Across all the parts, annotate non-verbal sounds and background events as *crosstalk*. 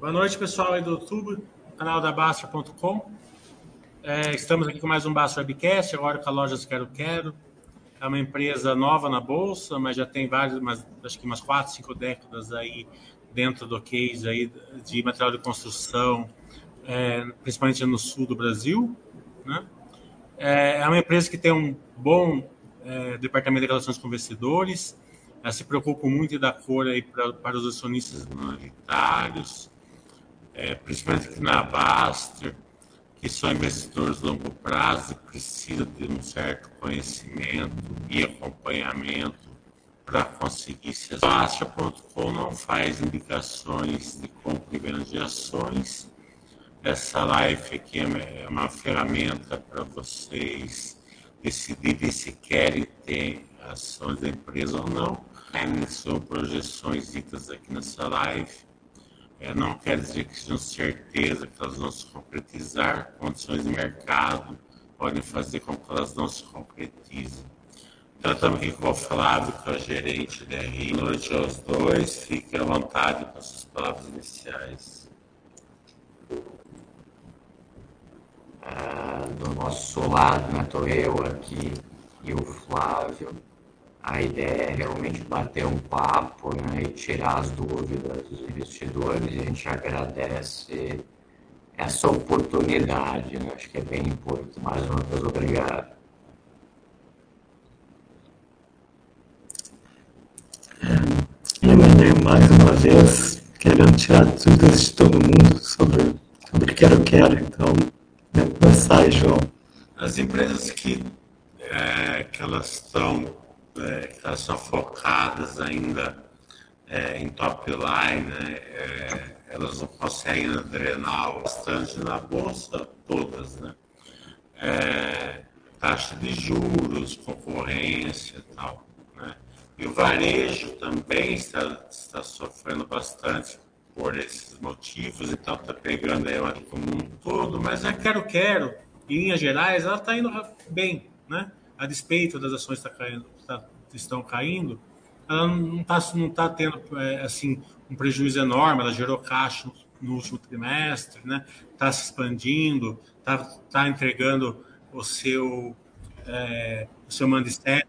Boa noite, pessoal aí do YouTube, canal da Bastra.com. É, estamos aqui com mais um Bastra Webcast, agora com a Lojas Quero Quero. É uma empresa nova na Bolsa, mas já tem várias, mas, acho que umas quatro, cinco décadas aí dentro do case aí de material de construção, é, principalmente no sul do Brasil. Né? É, é uma empresa que tem um bom é, departamento de relações com investidores, ela se preocupa muito em dar cor aí pra, para os acionistas minoritários, é, principalmente aqui na Baster, que são investidores de longo prazo e precisam de um certo conhecimento e acompanhamento para conseguir se Baixa.com não faz indicações de compra e venda de ações. Essa live aqui é uma ferramenta para vocês decidirem se querem ter ações da empresa ou não. É, são projeções ditas aqui nessa live. É, não quer dizer que sejam certeza que elas vão se concretizar. Condições de mercado podem fazer com que elas não se concretizem. Então, estamos aqui com o Flávio, que é o gerente da RI. Boa noite aos dois. Fiquem à vontade com as suas palavras iniciais. Ah, do nosso lado, né, estou eu aqui e o Flávio. A ideia é realmente bater um papo né, e tirar as dúvidas dos investidores. E a gente agradece essa oportunidade. Né? Acho que é bem importante. Mais uma vez, obrigado. Lembrei mais uma vez, querendo tirar dúvidas de todo mundo sobre, sobre quero quero. Então, vamos começar João. As empresas que, é, que elas estão, é, que são focadas ainda é, em top line, né, é, elas não conseguem drenar bastante na bolsa todas, né? É, taxa de juros, concorrência e tal. E o varejo também está, está sofrendo bastante por esses motivos, então está pegando aí uma como um todo, mas a Quero Quero, em linhas gerais, ela está indo bem, né? A despeito das ações tá caindo, tá, estão caindo, ela não está não tá tendo é, assim um prejuízo enorme, ela gerou caixa no, último trimestre, né? Está se expandindo, está tá entregando o seu é, o seu mandistério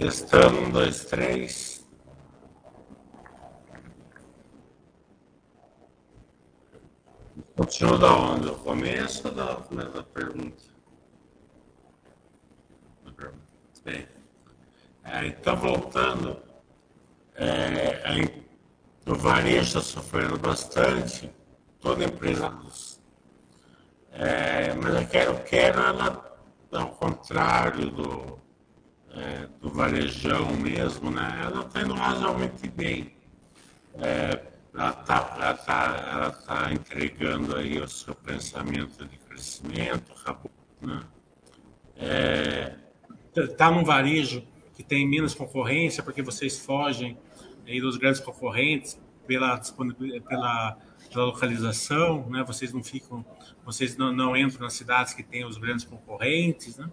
Questão um, dois, três. Continua da onde? Eu começo ou da, da pergunta? Bem, é, então voltando, é, o varejo está sofrendo bastante, toda empresa dos. É, mas a Quero Quero, ela, ao contrário do varejão mesmo, né, ela está indo razoavelmente bem. É, ela está ela tá, ela tá entregando aí o seu pensamento de crescimento, né? É, tá num varejo que tem menos concorrência, porque vocês fogem aí dos grandes concorrentes pela pela, pela localização, né? Vocês não ficam, vocês não, não entram nas cidades que têm os grandes concorrentes, né?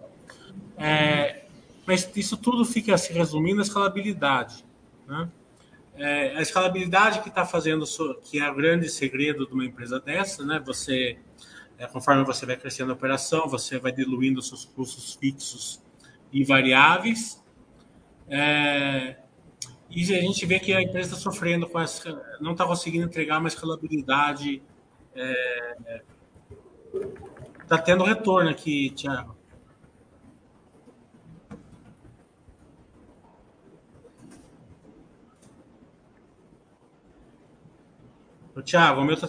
É, mas isso tudo fica se resumindo à escalabilidade, né? É, a escalabilidade que está fazendo, que é o grande segredo de uma empresa dessa, né? Você, é, conforme você vai crescendo a operação, você vai diluindo seus custos fixos e variáveis. É, e a gente vê que a empresa está sofrendo com essa, não está conseguindo entregar uma escalabilidade. Está é, tendo retorno aqui, Tiago. Tiago, o meu está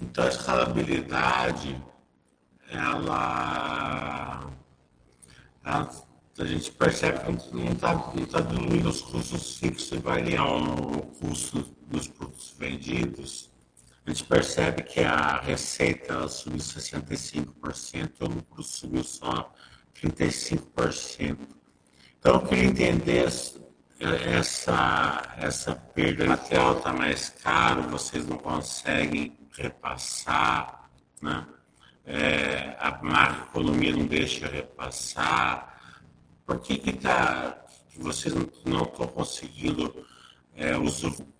Então, a escalabilidade ela, ela a gente percebe que não está tá diluindo os custos fixos e variando o custo dos produtos vendidos. A gente percebe que a receita subiu 65% e o lucro subiu só 35%. Então, eu queria entender essa, essa perda de material está mais caro, vocês não conseguem repassar, né? É, a macroeconomia não deixa repassar? Por que que, tá, que vocês não estão conseguindo é, usufruir?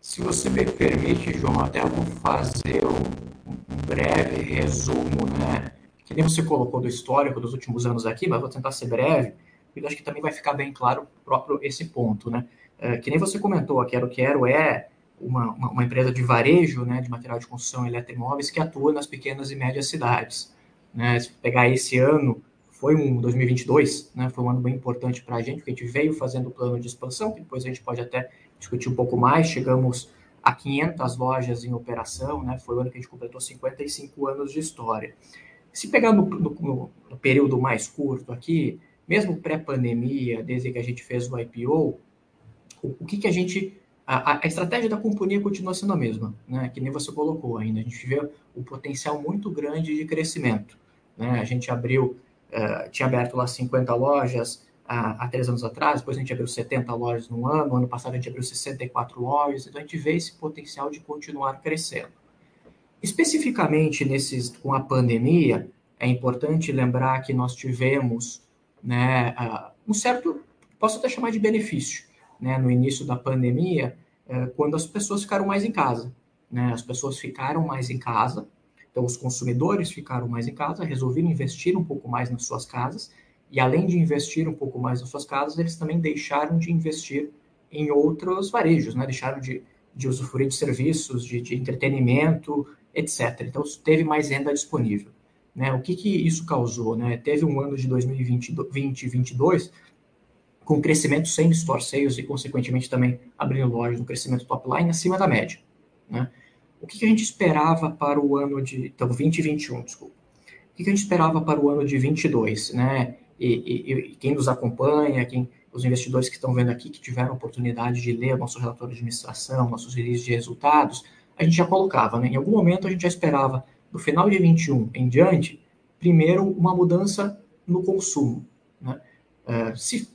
Se você me permite, João, até vou fazer um, um breve resumo, né? Que nem você colocou do histórico dos últimos anos aqui, mas vou tentar ser breve, porque acho que também vai ficar bem claro próprio esse ponto, né? É, que nem você comentou, a Quero Quero é uma, uma, uma, empresa de varejo né, de material de construção eletromóveis que atua nas pequenas e médias cidades. Né? Se pegar esse ano, foi um 2022, né, foi um ano bem importante para a gente, porque a gente veio fazendo o plano de expansão, que depois a gente pode até discutir um pouco mais, chegamos a 500 lojas em operação, né, foi o ano que a gente completou 55 anos de história. Se pegar no, no, no período mais curto aqui, mesmo pré-pandemia, desde que a gente fez o IPO, o, o que, que a gente a, a, estratégia da companhia continua sendo a mesma, né? que nem você colocou ainda. A gente vê o potencial muito grande de crescimento. Né? A gente abriu, uh, tinha aberto lá 50 lojas há, há três anos atrás, depois a gente abriu 70 lojas no ano, ano passado a gente abriu 64 lojas, então a gente vê esse potencial de continuar crescendo. Especificamente nesses, com a pandemia, é importante lembrar que nós tivemos né, uh, um certo, posso até chamar de benefício, né, no início da pandemia, é, quando as pessoas ficaram mais em casa. Né? As pessoas ficaram mais em casa, então os consumidores ficaram mais em casa, resolveram investir um pouco mais nas suas casas, e além de investir um pouco mais nas suas casas, eles também deixaram de investir em outros varejos, né? deixaram de, de usufruir de serviços, de, de entretenimento, etc. Então teve mais renda disponível. Né? O que, que isso causou? Né? Teve um ano de 2020 e 2022 com crescimento sem store sales e, consequentemente, também abrindo lojas no crescimento top line acima da média. Né? O que, que, a gente esperava para o ano de. Então, 2021, desculpa. O que, que a gente esperava para o ano de 22, né? E, e, e, quem nos acompanha, quem, os investidores que estão vendo aqui, que tiveram a oportunidade de ler o nosso relatório de administração, nossos releases de resultados, a gente já colocava, né? Em algum momento a gente já esperava, do final de 21 em diante, primeiro uma mudança no consumo. Né? Uh, se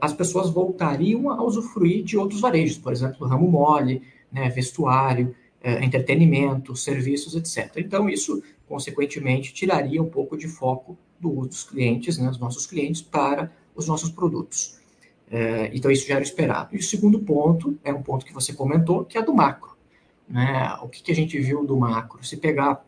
as pessoas voltariam a usufruir de outros varejos, por exemplo, ramo mole, né, vestuário, é, entretenimento, serviços, etc. Então, isso, consequentemente, tiraria um pouco de foco dos clientes, né, dos nossos clientes, para os nossos produtos. É, então, isso já era esperado. E o segundo ponto é um ponto que você comentou, que é do macro. Né? O que, que a gente viu do macro? Se pegar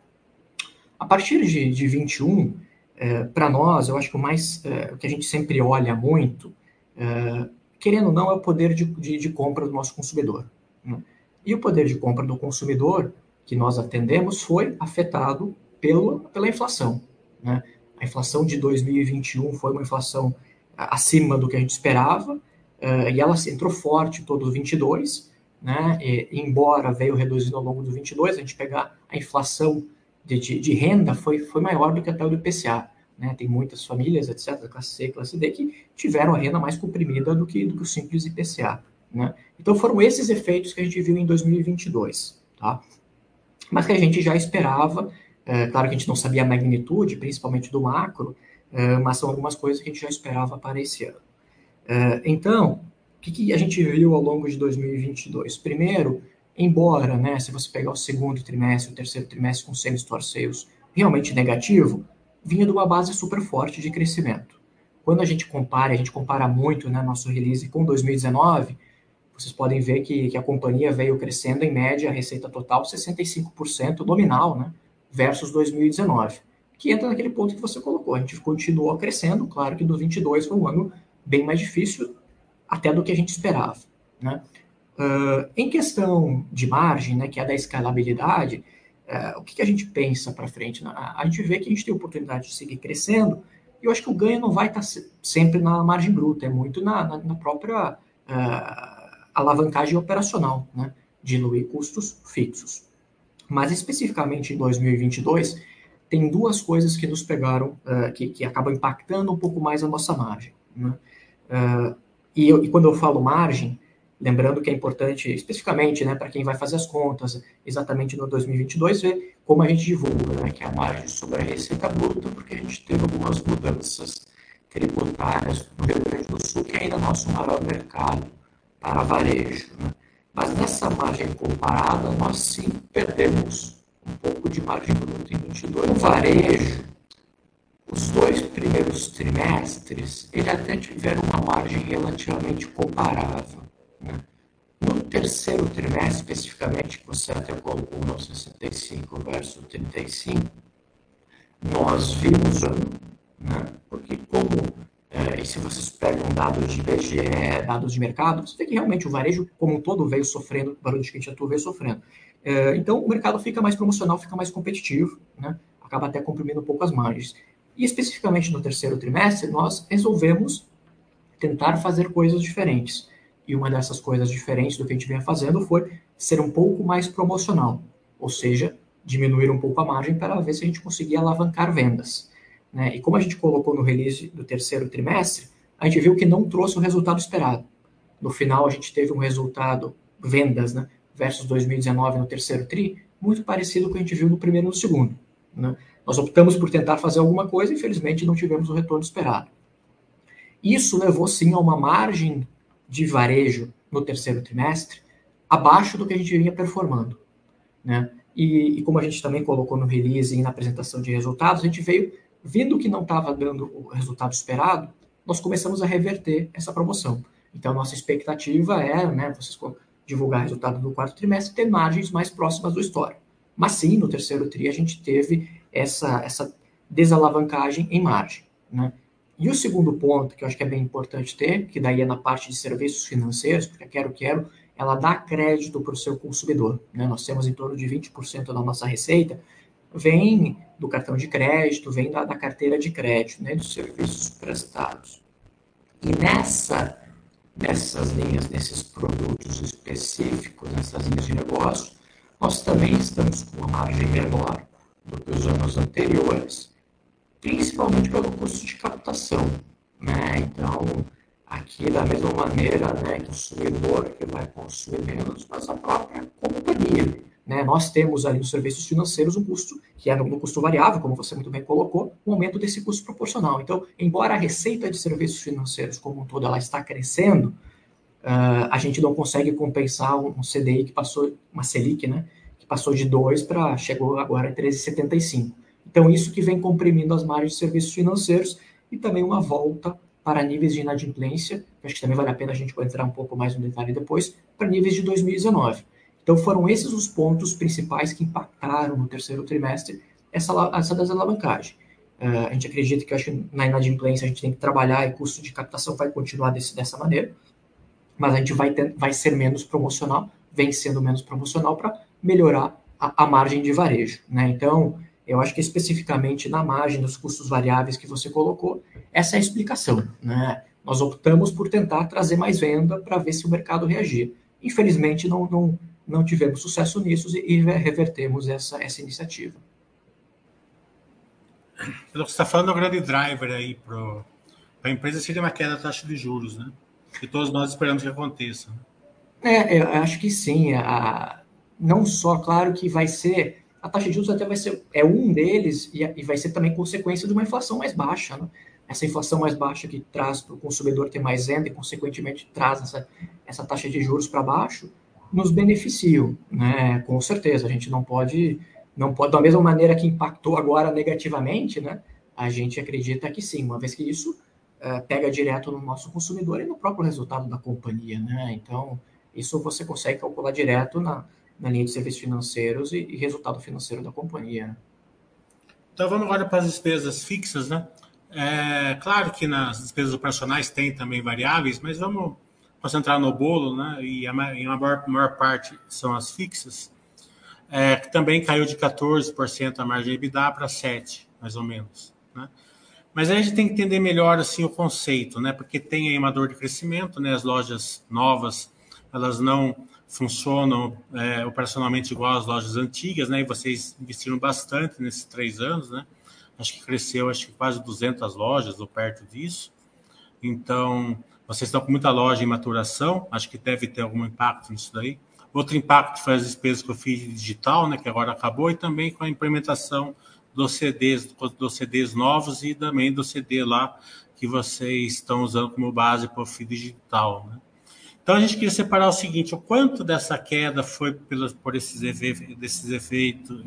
a partir de, de 21, é, para nós, eu acho que o mais é, o que a gente sempre olha muito é, querendo ou não, é o poder de, de, de compra do nosso consumidor. Né? E o poder de compra do consumidor que nós atendemos foi afetado pelo, pela inflação. Né? A inflação de 2021 foi uma inflação acima do que a gente esperava, uh, e ela entrou forte todo o 22, né, e, embora veio reduzindo ao longo do 22, a gente pegar a inflação de, de, de, renda foi, foi maior do que até o do IPCA. Né? Tem muitas famílias, etc., classe C, classe D, que tiveram a renda mais comprimida do que, do que o simples IPCA. Né? Então foram esses efeitos que a gente viu em 2022. Tá? Mas que a gente já esperava, é, claro que a gente não sabia a magnitude, principalmente do macro, é, mas são algumas coisas que a gente já esperava para esse ano. É, então, o que, que, a gente viu ao longo de 2022? Primeiro, embora, né, se você pegar o segundo trimestre, o terceiro trimestre com same-store sales realmente negativo, vinha de uma base super forte de crescimento. Quando a gente compara, a gente compara muito né, nosso release com 2019, vocês podem ver que, que a companhia veio crescendo em média a receita total 65% nominal, né, versus 2019, que entra naquele ponto que você colocou. A gente continuou crescendo, claro que do 22 foi um ano bem mais difícil até do que a gente esperava, né? Uh, em questão de margem, né, que é da escalabilidade, uh, o que, que, a gente pensa para frente? Né? A gente vê que a gente tem oportunidade de seguir crescendo, e eu acho que o ganho não vai estar tá sempre na margem bruta, é muito na, na, na própria uh, alavancagem operacional, né, diluir custos fixos. Mas especificamente em 2022, tem duas coisas que nos pegaram, que, que acabam impactando um pouco mais a nossa margem. Né? E, eu, e quando eu falo margem, lembrando que é importante, especificamente, né, para quem vai fazer as contas, exatamente no 2022, ver como a gente divulga, né, que a margem sobre a receita bruta, porque a gente teve algumas mudanças tributárias no Rio Grande do Sul, que é ainda nosso maior mercado para varejo. Né? Mas nessa margem comparada, nós sim perdemos um pouco de margem bruta em 22. No varejo, os dois primeiros trimestres, ele até tiveram uma margem relativamente comparável. No terceiro trimestre, especificamente, você até colocou 65 versus 35, nós vimos, né? porque como, é, e se vocês pegam dados de IBGE, dados de mercado, você vê que realmente o varejo como um todo veio sofrendo, o barulho de que a gente atua veio sofrendo. É, então, o mercado fica mais promocional, fica mais competitivo, né? acaba até comprimindo um pouco as margens. E especificamente no terceiro trimestre, nós resolvemos tentar fazer coisas diferentes. E uma dessas coisas diferentes do que a gente vinha fazendo foi ser um pouco mais promocional, ou seja, diminuir um pouco a margem para ver se a gente conseguia alavancar vendas. Né? E como a gente colocou no release do terceiro trimestre, a gente viu que não trouxe o resultado esperado. No final, a gente teve um resultado, vendas, né, versus 2019 no terceiro TRI, muito parecido com o que a gente viu no primeiro e no segundo. Né? Nós optamos por tentar fazer alguma coisa e, infelizmente, não tivemos o retorno esperado. Isso levou, sim, a uma margem de varejo no terceiro trimestre abaixo do que a gente vinha performando. Né? E, e como a gente também colocou no release e na apresentação de resultados, a gente veio, vendo que não estava dando o resultado esperado, nós começamos a reverter essa promoção. Então, nossa expectativa é, né, vocês divulgar resultado do quarto trimestre, ter margens mais próximas do histórico. Mas sim, no terceiro TRI a gente teve essa, essa desalavancagem em margem. Né? E o segundo ponto, que eu acho que é bem importante ter, que daí é na parte de serviços financeiros, porque a Quero Quero, ela dá crédito para o seu consumidor. Né? Nós temos em torno de 20% da nossa receita, vem do cartão de crédito, vem da, da carteira de crédito, né? dos serviços prestados. E nessa, nessas linhas, nesses produtos específicos, nessas linhas de negócio, nós também estamos com uma margem menor do que os anos anteriores, principalmente pelo custo de captação. Né? Então, aqui da mesma maneira, né, o consumidor que vai consumir menos, mas a própria companhia. Né? Nós temos ali nos serviços financeiros um custo que é no custo variável, como você muito bem colocou, um aumento desse custo proporcional. Então, embora a receita de serviços financeiros como um todo ela está crescendo, uh, a gente não consegue compensar um, um CDI que passou, uma Selic, né, que passou de 2 para, chegou agora a 13,75. Então, isso que vem comprimindo as margens de serviços financeiros e também uma volta para níveis de inadimplência, acho que também vale a pena a gente entrar um pouco mais no detalhe depois, para níveis de 2019. Então, foram esses os pontos principais que impactaram no terceiro trimestre essa, essa desalavancagem. Uh, a gente acredita que acho na inadimplência a gente tem que trabalhar e custo de captação vai continuar desse, dessa maneira mas a gente vai, ter, vai ser menos promocional, vem sendo menos promocional para melhorar a, a, margem de varejo. Né? Então, eu acho que especificamente na margem dos custos variáveis que você colocou, essa é a explicação. Né? nós optamos por tentar trazer mais venda para ver se o mercado reagir. Infelizmente, não, não, não tivemos sucesso nisso e, e revertemos essa, essa iniciativa. Pelo que você está falando, o grande driver aí para a empresa seria uma queda da taxa de juros, né? Que todos nós esperamos que aconteça. Né? É, eu acho que sim. A, não só, claro que vai ser. A taxa de juros até vai ser. É um deles e, e vai ser também consequência de uma inflação mais baixa, né? Essa inflação mais baixa que traz para o consumidor ter mais renda e, consequentemente, traz essa, essa taxa de juros para baixo, nos beneficiam, né? Com certeza. A gente não pode não pode, da mesma maneira que impactou agora negativamente, né? A gente acredita que sim, uma vez que isso uh, pega direto no nosso consumidor e no próprio resultado da companhia, né? Então, isso você consegue calcular direto na, na linha de serviços financeiros e, e resultado financeiro da companhia. Né? Então, vamos agora para as despesas fixas, né? É, claro que nas despesas operacionais tem também variáveis, mas vamos concentrar no bolo, né? E a, a maior, parte são as fixas é, que também caiu de 14% a margem EBITDA para 7%, mais ou menos. Né? Mas a gente tem que entender melhor assim o conceito, né? Porque tem aí uma dor de crescimento, né? As lojas novas, elas não funcionam é, operacionalmente igual às lojas antigas, né? E vocês investiram bastante nesses três anos, né? Acho que cresceu, acho que quase 200 lojas ou perto disso. Então, vocês estão com muita loja em maturação, acho que deve ter algum impacto nisso daí. Outro impacto foi as despesas que eu fiz digital, né, que agora acabou, e também com a implementação dos CDs, dos CDs novos e também do CD lá que vocês estão usando como base para o feed digital. Né? Então a gente queria separar o seguinte: o quanto dessa queda foi pelos, por esses, efeitos, desses efeitos,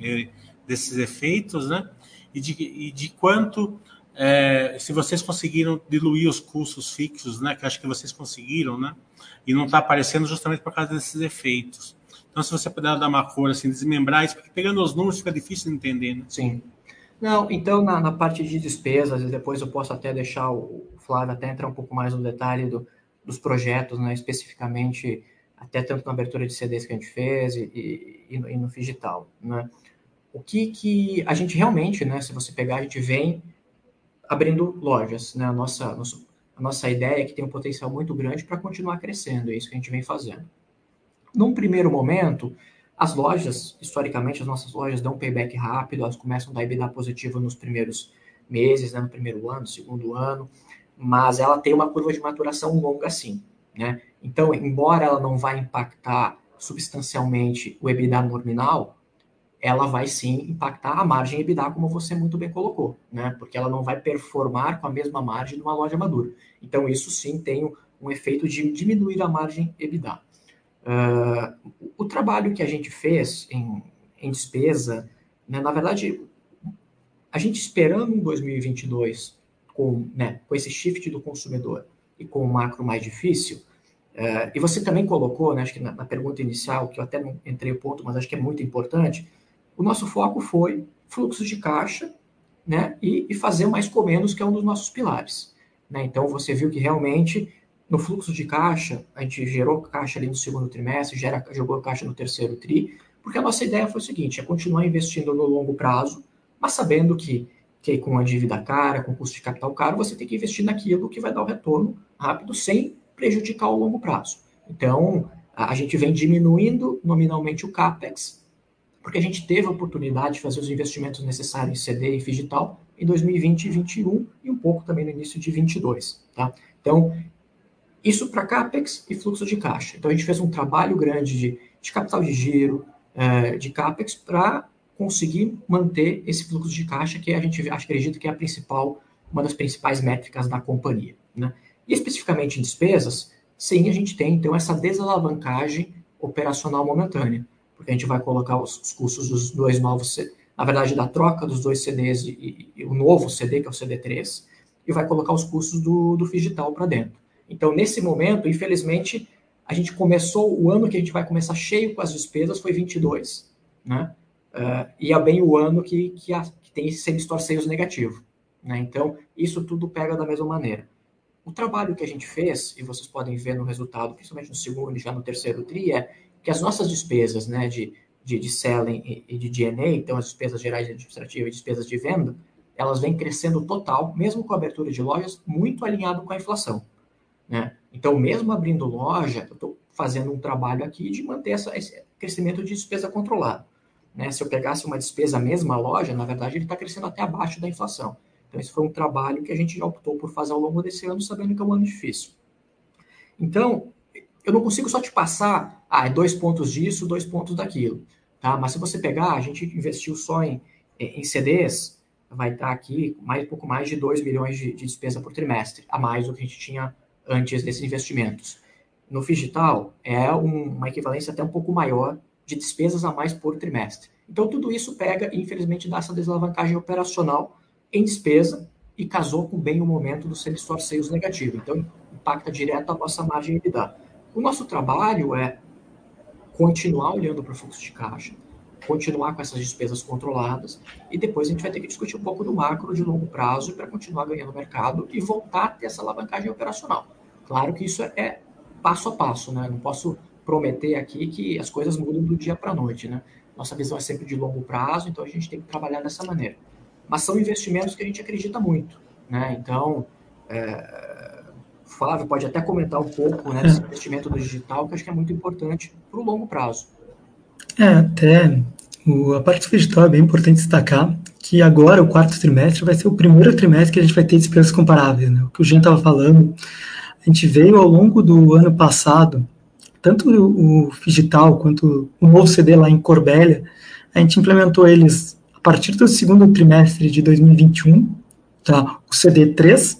desses efeitos, né? E de, e de quanto é, se vocês conseguiram diluir os custos fixos, né? Que acho que vocês conseguiram, né? e não está aparecendo justamente por causa desses efeitos. Então, se você puder dar uma cor, assim, desmembrar isso, porque pegando os números fica difícil de entender, né? Sim. Não, então, na, na parte de despesas, e depois eu posso até deixar o Flávio até entrar um pouco mais no detalhe do, dos projetos, né, especificamente, até tanto na abertura de CDs que a gente fez e, e, e no, e no digital, né? O que que a gente realmente, né, se você pegar, a gente vem abrindo lojas, né? A nossa, nosso a nossa ideia é que tem um potencial muito grande para continuar crescendo, é isso que a gente vem fazendo. Num primeiro momento, as lojas, historicamente, as nossas lojas dão payback rápido, elas começam a dar EBITDA positivo nos primeiros meses, né, no primeiro ano, segundo ano, mas ela tem uma curva de maturação longa sim, né? Então, embora ela não vá impactar substancialmente o EBITDA nominal, ela vai sim impactar a margem EBITDA, como você muito bem colocou, né? Porque ela não vai performar com a mesma margem de uma loja madura. Então, isso sim tem um efeito de diminuir a margem EBITDA. Uh, o trabalho que a gente fez em, em despesa, né, na verdade, a gente esperando em 2022, com, né, com esse shift do consumidor e com o macro mais difícil, uh, e você também colocou, né, acho que na, na pergunta inicial, que eu até não entrei o ponto, mas acho que é muito importante, o nosso foco foi fluxos de caixa né, e, e fazer mais com menos, que é um dos nossos pilares. Né? Então, você viu que realmente no fluxo de caixa, a gente gerou caixa ali no segundo trimestre, gera, jogou caixa no terceiro TRI, porque a nossa ideia foi o seguinte, é continuar investindo no longo prazo, mas sabendo que, que com a dívida cara, com custo de capital caro, você tem que investir naquilo que vai dar o retorno rápido, sem prejudicar o longo prazo. Então, a, gente vem diminuindo nominalmente o CAPEX, porque a gente teve a oportunidade de fazer os investimentos necessários em CD e digital em 2020 e 2021 e um pouco também no início de 2022, tá? Então, isso para CAPEX e fluxo de caixa. Então, a gente fez um trabalho grande de, de capital de giro, é, de CAPEX, para conseguir manter esse fluxo de caixa, que a gente acredita que é a principal, uma das principais métricas da companhia. Né? E especificamente em despesas, sim, a gente tem, então, essa desalavancagem operacional momentânea porque a gente vai colocar os, os custos dos dois novos, na verdade, da troca dos dois CDs e, e, e o novo CD, que é o CD3, e vai colocar os custos do, do digital para dentro. Então, nesse momento, infelizmente, a gente começou, o ano que a gente vai começar cheio com as despesas foi 22, né? Uh, e é bem o ano que, que, a, que tem esse same-store sales negativo. Né? Então, isso tudo pega da mesma maneira. O trabalho que a gente fez, e vocês podem ver no resultado, principalmente no segundo e já no terceiro TRI, é que as nossas despesas né, de, de, de selling e de DNA, então as despesas gerais administrativas e despesas de venda, elas vêm crescendo total, mesmo com a abertura de lojas, muito alinhado com a inflação. Né? Então, mesmo abrindo loja, eu estou fazendo um trabalho aqui de manter essa, esse crescimento de despesa controlado. Né? Se eu pegasse uma despesa mesma loja, na verdade, ele está crescendo até abaixo da inflação. Então, esse foi um trabalho que a gente já optou por fazer ao longo desse ano, sabendo que é um ano difícil. Então, eu não consigo só te passar, ah, é dois pontos disso, dois pontos daquilo. Tá? Mas se você pegar, a gente investiu só em, em CDs, vai estar aqui mais, pouco mais de 2 milhões de, de despesa por trimestre, a mais do que a gente tinha antes desses investimentos. No digital, é um, uma equivalência até um pouco maior de despesas a mais por trimestre. Então, tudo isso pega e, infelizmente, dá essa desalavancagem operacional em despesa e casou com bem o momento do same-store sales negativo. Então, impacta direto a nossa margem EBITDA. O nosso trabalho é continuar olhando para o fluxo de caixa, continuar com essas despesas controladas e depois a gente vai ter que discutir um pouco do macro de longo prazo para continuar ganhando mercado e voltar a ter essa alavancagem operacional. Claro que isso é passo a passo, né? Não posso prometer aqui que as coisas mudam do dia para a noite, né? Nossa visão é sempre de longo prazo, então a gente tem que trabalhar dessa maneira. Mas são investimentos que a gente acredita muito, né? Então, é... o Flávio pode até comentar um pouco né, desse investimento no digital, que acho que é muito importante para o longo prazo. É, até o, a parte digital é bem importante destacar que agora, o quarto trimestre, vai ser o primeiro trimestre que a gente vai ter despesas comparáveis, né? O que o Jean estava falando, a gente veio ao longo do ano passado, tanto o, digital quanto o novo CD lá em Corbélia, a gente implementou eles a partir do segundo trimestre de 2021, tá? o CD3,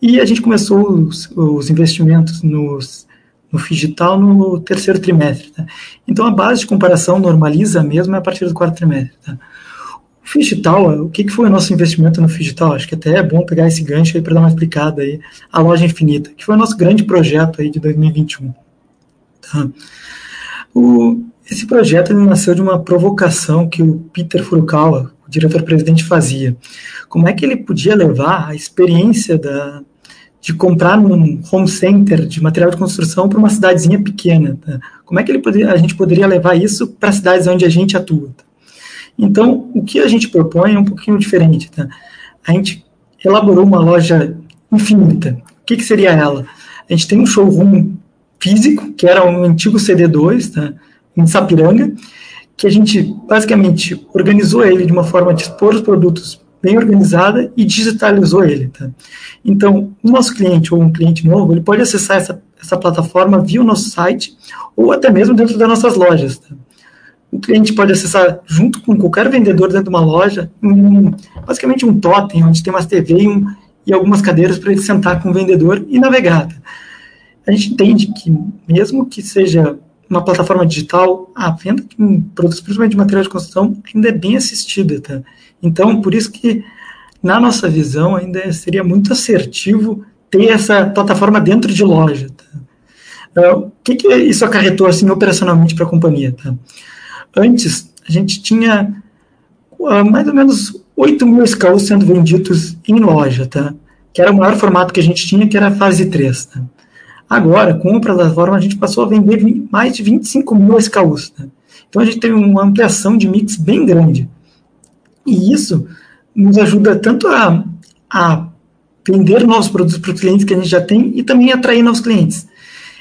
e a gente começou os, os investimentos nos no digital no terceiro trimestre. Tá? Então a base de comparação normaliza mesmo é a partir do quarto trimestre. Tá? O digital, o que, que foi o nosso investimento no digital? Acho que até é bom pegar esse gancho aí para dar uma explicada aí. A loja infinita, que foi o nosso grande projeto aí de 2021. *laughs* O, esse projeto nasceu de uma provocação que o Peter Furukawa, o diretor-presidente, fazia. Como é que ele podia levar a experiência da, de comprar num home center de material de construção para uma cidadezinha pequena. Tá? Como é que poderia, a gente poderia levar isso para cidades onde a gente atua? Tá? Então, o que a gente propõe é um pouquinho diferente. Tá? A gente elaborou uma loja infinita. O que, que seria ela? A gente tem um showroom físico, que era um antigo CD2, tá? em Sapiranga, que a gente basicamente organizou ele de uma forma de expor os produtos bem organizada e digitalizou ele. Tá? Então, o nosso cliente ou um cliente novo, ele pode acessar essa, essa plataforma via o nosso site ou até mesmo dentro das nossas lojas. Tá? O cliente pode acessar junto com qualquer vendedor dentro de uma loja, um, basicamente um totem, onde tem umas TV e, um, e algumas cadeiras para ele sentar com o vendedor e navegar. Tá? A gente entende que, mesmo que seja uma plataforma digital, a venda de produtos, principalmente de material de construção, ainda é bem assistida. Tá? Então, por isso que, na nossa visão, ainda seria muito assertivo ter essa plataforma dentro de loja. Tá? Uh, o que, que isso acarretou assim, operacionalmente para a companhia? Tá? Antes, a gente tinha uh, mais ou menos 8 mil SKUs sendo vendidos em loja, tá? que era o maior formato que a gente tinha, que era a fase 3. Tá? Agora, com a plataforma, a gente passou a vender mais de 25 mil SKUs. Tá? Então, a gente teve uma ampliação de mix bem grande. E isso nos ajuda tanto a, a vender novos produtos para os clientes que a gente já tem e também atrair novos clientes.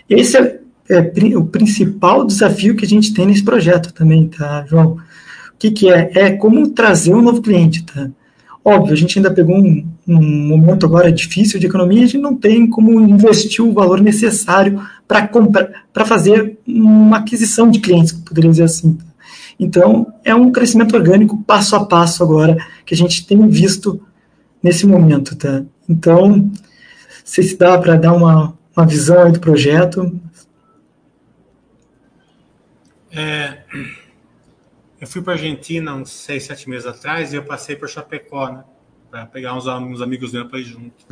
Esse é, é, o principal desafio que a gente tem nesse projeto também, tá, João? O que, que é? É como trazer um novo cliente, tá? Óbvio, a gente ainda pegou um, um momento agora difícil de economia, a gente não tem como investir o valor necessário para fazer uma aquisição de clientes, poderia dizer assim. Tá? Então, é um crescimento orgânico passo a passo agora que a gente tem visto nesse momento, tá? Então, não sei se dá para dar uma, uma visão aí do projeto. É, eu fui para Argentina uns seis, sete meses atrás e eu passei por Chapecó, né? Para pegar uns, uns, amigos meus para ir junto.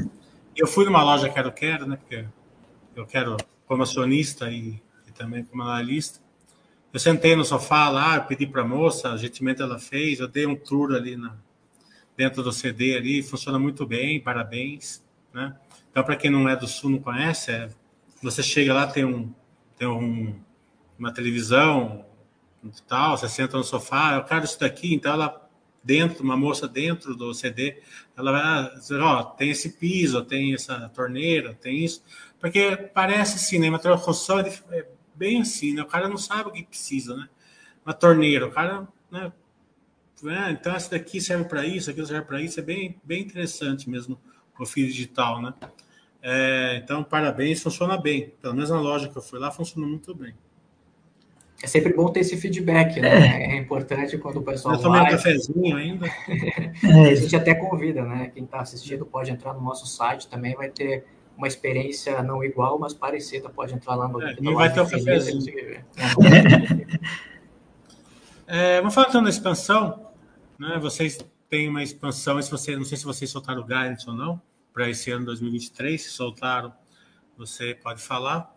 Eu fui numa loja Quero Quero, né? Porque eu quero como acionista e, e também como analista. Eu sentei no sofá lá, pedi para a moça, gentilmente ela fez, eu dei um tour ali na, dentro do CD ali, funciona muito bem, parabéns, né? Então, para quem não é do Sul, não conhece, é, você chega lá, tem, um, tem um, uma televisão tal, você senta no sofá, eu quero isso daqui, então ela dentro, uma moça dentro do CD, ela vai dizer, ó, tem esse piso, tem essa torneira, tem isso, porque parece assim, né, de construção é bem assim, né, o cara não sabe o que precisa, né, uma torneira, o cara, né, é, então essa daqui serve para isso, aquilo serve para isso, é bem, bem interessante mesmo o fio digital, né. É, então, parabéns, funciona bem. Pelo menos na loja que eu fui lá, funcionou muito bem. É sempre bom ter esse feedback, né? É, é importante quando o pessoal. Eu tomei um cafezinho ainda. é, a gente até convida, né? Quem está assistindo pode entrar no nosso site também, vai ter uma experiência não igual, mas parecida. Pode entrar lá no. É, não vai ter o um cafezinho. *laughs* É, vamos falar então da expansão. Né? Vocês têm uma expansão, se você, não sei se vocês soltaram o guidance ou não para esse ano 2023, se soltaram, você pode falar.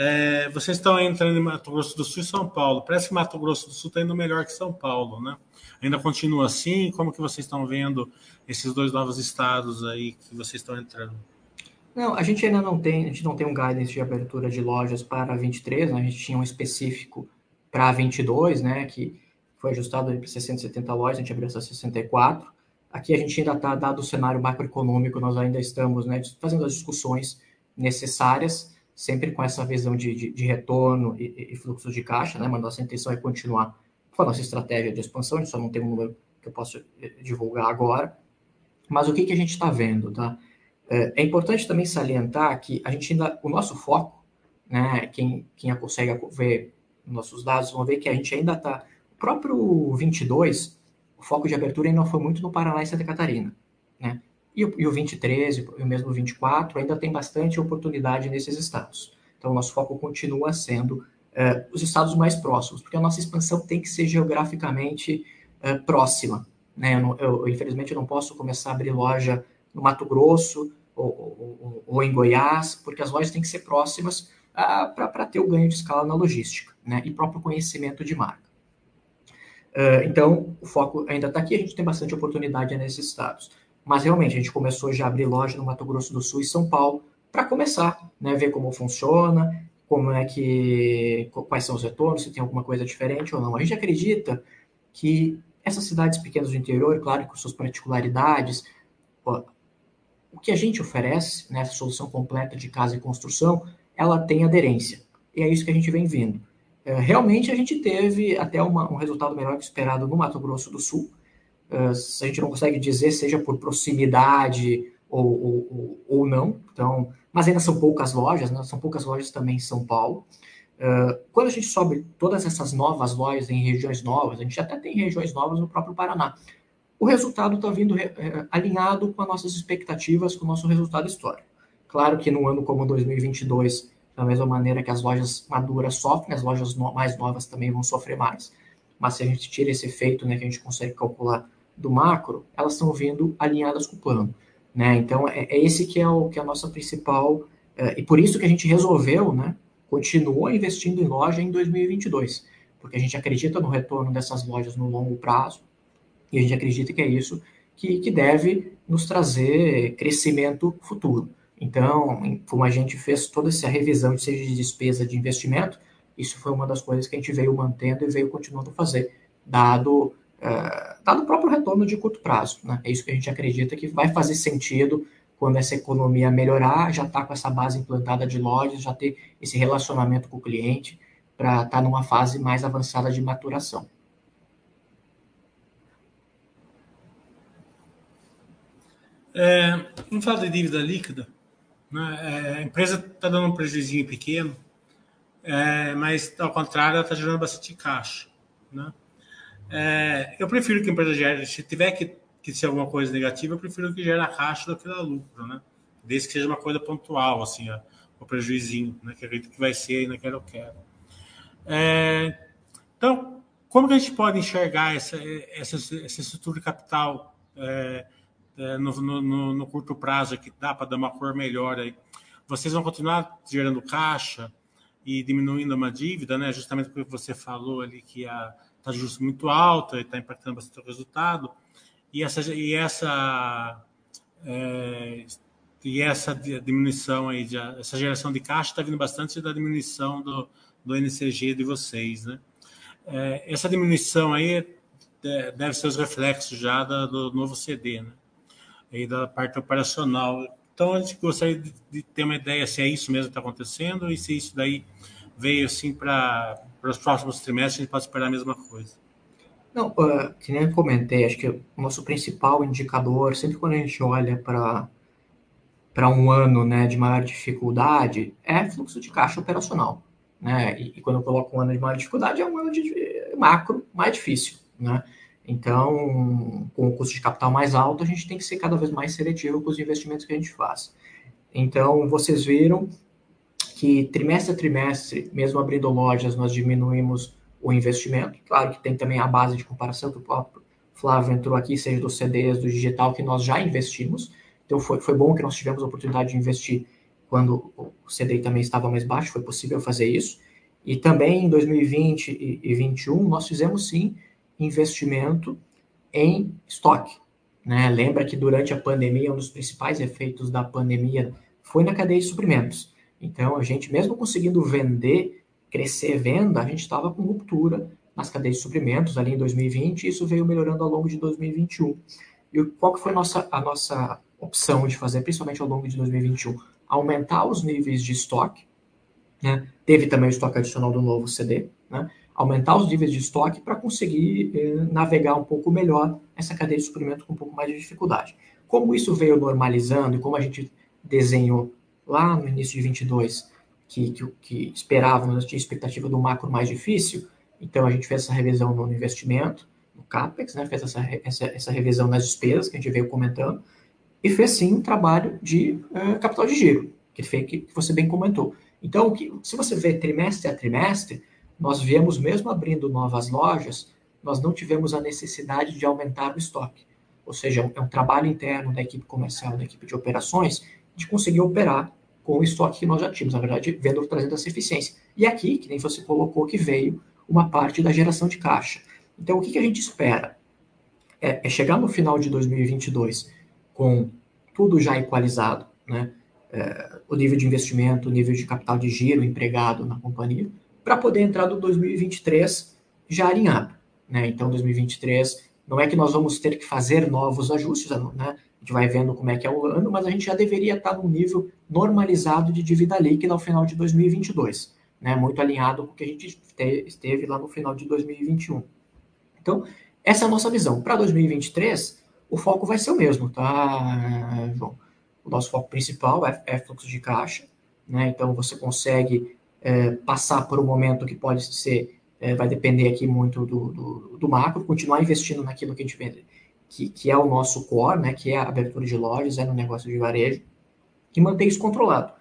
É, vocês estão entrando em Mato Grosso do Sul e São Paulo. Parece que Mato Grosso do Sul está indo melhor que São Paulo, né? Ainda continua assim? Como que vocês estão vendo esses dois novos estados aí que vocês estão entrando? Não, a gente ainda não tem, a gente não tem um guidance de abertura de lojas para 23, né? A gente tinha um específico para 22, né? Que foi ajustado para 670 lojas, a gente abriu essas 64. Aqui a gente ainda está, dado o cenário macroeconômico, nós ainda estamos né, fazendo as discussões necessárias, sempre com essa visão de, de, de retorno e, e, fluxo de caixa, né, mas nossa intenção é continuar com a nossa estratégia de expansão, a gente só não tem um número que eu posso eh, divulgar agora. Mas o que, que a gente está vendo? Tá? É, é importante também salientar que a gente ainda, o nosso foco, né, quem, quem consegue ver nossos dados, vão ver que a gente ainda está, o próprio 22, o foco de abertura ainda foi muito no Paraná e Santa Catarina, né? E o, e o 23 e o mesmo 24 ainda tem bastante oportunidade nesses estados. Então, nosso foco continua sendo uh, os estados mais próximos, porque a nossa expansão tem que ser geograficamente uh, próxima. Né? Eu, eu, infelizmente, eu não posso começar a abrir loja no Mato Grosso ou, ou, ou em Goiás, porque as lojas têm que ser próximas uh, para ter o ganho de escala na logística né? e próprio conhecimento de marca. Uh, então, o foco ainda está aqui, a gente tem bastante oportunidade nesses estados. Mas realmente, a gente começou já a abrir loja no Mato Grosso do Sul e São Paulo para começar, né, ver como funciona, como é que quais são os retornos, se tem alguma coisa diferente ou não. A gente acredita que essas cidades pequenas do interior, claro, com suas particularidades, o que a gente oferece, né, essa solução completa de casa e construção, ela tem aderência. E é isso que a gente vem vindo. É, realmente a gente teve até uma, um resultado melhor que esperado no Mato Grosso do Sul. Uh, a gente não consegue dizer seja por proximidade ou, ou, ou, não, então, mas ainda são poucas lojas, né? são poucas lojas também em São Paulo. Uh, quando a gente sobe todas essas novas lojas em regiões novas, a gente até tem regiões novas no próprio Paraná. O resultado está vindo alinhado com as nossas expectativas, com o nosso resultado histórico. Claro que num ano como 2022 da mesma maneira que as lojas maduras sofrem, as lojas no, mais novas também vão sofrer mais. Mas se a gente tira esse efeito, né, que a gente consegue calcular do macro, elas estão vindo alinhadas com o plano. Né? Então, é, é esse que é, o, que é a nossa principal... É, e por isso que a gente resolveu, né, continua investindo em loja em 2022, porque a gente acredita no retorno dessas lojas no longo prazo, e a gente acredita que é isso que, que deve nos trazer crescimento futuro. Então, como a gente fez toda essa revisão, seja de despesa de investimento, isso foi uma das coisas que a gente veio mantendo e veio continuando a fazer, dado, dado o próprio retorno de curto prazo. Né? É isso que a gente acredita que vai fazer sentido quando essa economia melhorar, já está com essa base implantada de lojas, já ter esse relacionamento com o cliente, para estar tá numa fase mais avançada de maturação. É, vamos falar de dívida líquida. Né? É, a empresa está dando um prejuízo pequeno, é, mas ao contrário, ela está gerando bastante caixa. Né? É, eu prefiro que a empresa gere, se tiver que, que ser alguma coisa negativa, eu prefiro que gere a caixa do que a lucro, né? Desde que seja uma coisa pontual, assim, ó, o prejuízo, né? Que acredito que vai ser ainda quero, eu quero. É, então, como que a gente pode enxergar essa, essa, essa estrutura de capital é, é, no, no, no, curto prazo que dá para dar uma cor melhor aí. Vocês vão continuar gerando caixa e diminuindo uma dívida, né? Justamente porque você falou ali que a taxa de juros muito alta e está impactando bastante o resultado. E essa, e essa, é, e essa diminuição aí, de, essa geração de caixa está vindo bastante da diminuição do, do NCG de vocês, né? É, essa diminuição aí deve ser os reflexos já do novo CD, né? Aí da parte operacional. Então a gente gostaria de, ter uma ideia se é isso mesmo que está acontecendo e se isso daí veio assim para os próximos trimestres a gente pode esperar a mesma coisa. Não, uh, que nem eu comentei, acho que o nosso principal indicador, sempre quando a gente olha para para um ano né, de maior dificuldade, é fluxo de caixa operacional. Né? E, e, quando eu coloco um ano de maior dificuldade, é um ano de macro mais difícil. Né? Então, com o custo de capital mais alto, a gente tem que ser cada vez mais seletivo com os investimentos que a gente faz. Então, vocês viram que trimestre a trimestre, mesmo abrindo lojas, nós diminuímos o investimento. Claro que tem também a base de comparação que o próprio Flávio entrou aqui, seja dos CDs, do digital, que nós já investimos. Então foi, foi bom que nós tivemos a oportunidade de investir quando o CDI também estava mais baixo, foi possível fazer isso. E também em 2020 e 2021 nós fizemos sim investimento em estoque. Né? Lembra que durante a pandemia, um dos principais efeitos da pandemia foi na cadeia de suprimentos. Então, a gente, mesmo conseguindo vender crescer venda, a gente estava com ruptura nas cadeias de suprimentos ali em 2020 e isso veio melhorando ao longo de 2021. E qual que foi a nossa, a nossa opção de fazer, principalmente ao longo de 2021? Aumentar os níveis de estoque, né? teve também o estoque adicional do novo CD, né? aumentar os níveis de estoque para conseguir eh, navegar um pouco melhor essa cadeia de suprimento com um pouco mais de dificuldade. Como isso veio normalizando e como a gente desenhou lá no início de 22 que, que, que esperávamos, tinha expectativa do macro mais difícil, então a gente fez essa revisão no investimento, no CAPEX, né, fez essa, essa, essa revisão nas despesas que a gente veio comentando, e fez sim um trabalho de uh, capital de giro, que, fez, que você bem comentou. Então, que, se você vê trimestre a trimestre, nós viemos mesmo abrindo novas lojas, nós não tivemos a necessidade de aumentar o estoque. Ou seja, é um trabalho interno da equipe comercial, da equipe de operações, de conseguir operar com o estoque que nós já tínhamos, na verdade, vendo trazendo essa eficiência. E aqui, que nem você colocou, que veio uma parte da geração de caixa. Então, o que, que a gente espera? É, é, chegar no final de 2022 com tudo já equalizado, né? É, o nível de investimento, o nível de capital de giro empregado na companhia, para poder entrar no 2023 já alinhado. Né? Então, 2023, não é que nós vamos ter que fazer novos ajustes, né? a gente vai vendo como é que é o ano, mas a gente já deveria estar num nível normalizado de dívida líquida ao final de 2022, né? muito alinhado com o que a gente esteve lá no final de 2021. Então, essa é a nossa visão. Para 2023, o foco vai ser o mesmo, tá, João? O nosso foco principal é, é fluxo de caixa, né? então você consegue é, passar por um momento que pode ser, é, vai depender aqui muito do, do, do macro, continuar investindo naquilo que a gente vende que, que é o nosso core, né, que é a abertura de lojas, é no negócio de varejo, e manter isso controlado.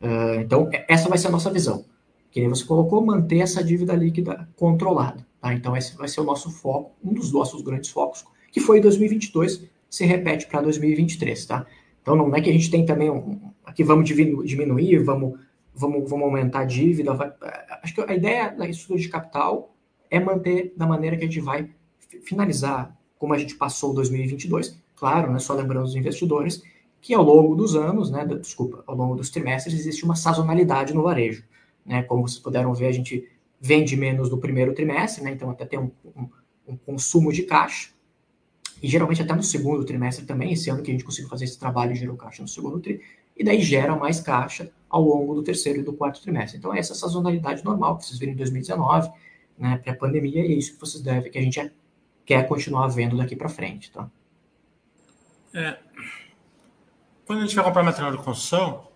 Uh, então, essa vai ser a nossa visão. Que nem você colocou, manter essa dívida líquida controlada. Tá? Então, esse vai ser o nosso foco, um dos nossos grandes focos, que foi em 2022, se repete para 2023. Tá? Então, não é que a gente tem também um, aqui vamos diminuir, vamos, vamos, vamos aumentar a dívida. Vai, acho que a ideia da estrutura de capital é manter da maneira que a gente vai finalizar como a gente passou 2022, claro, né, só lembrando os investidores, que ao longo dos anos, né, desculpa, ao longo dos trimestres, existe uma sazonalidade no varejo. Né, como vocês puderam ver, a gente vende menos no primeiro trimestre, né, então até tem um, um, um consumo de caixa, e geralmente até no segundo trimestre também, esse ano que a gente conseguiu fazer esse trabalho gerou caixa no segundo trimestre, e daí gera mais caixa ao longo do terceiro e do quarto trimestre. Então, é essa sazonalidade normal que vocês viram em 2019, né, pré-pandemia, e é isso que vocês devem, que a gente quer continuar vendo daqui para frente, tá? É, quando a gente vai comprar material de construção,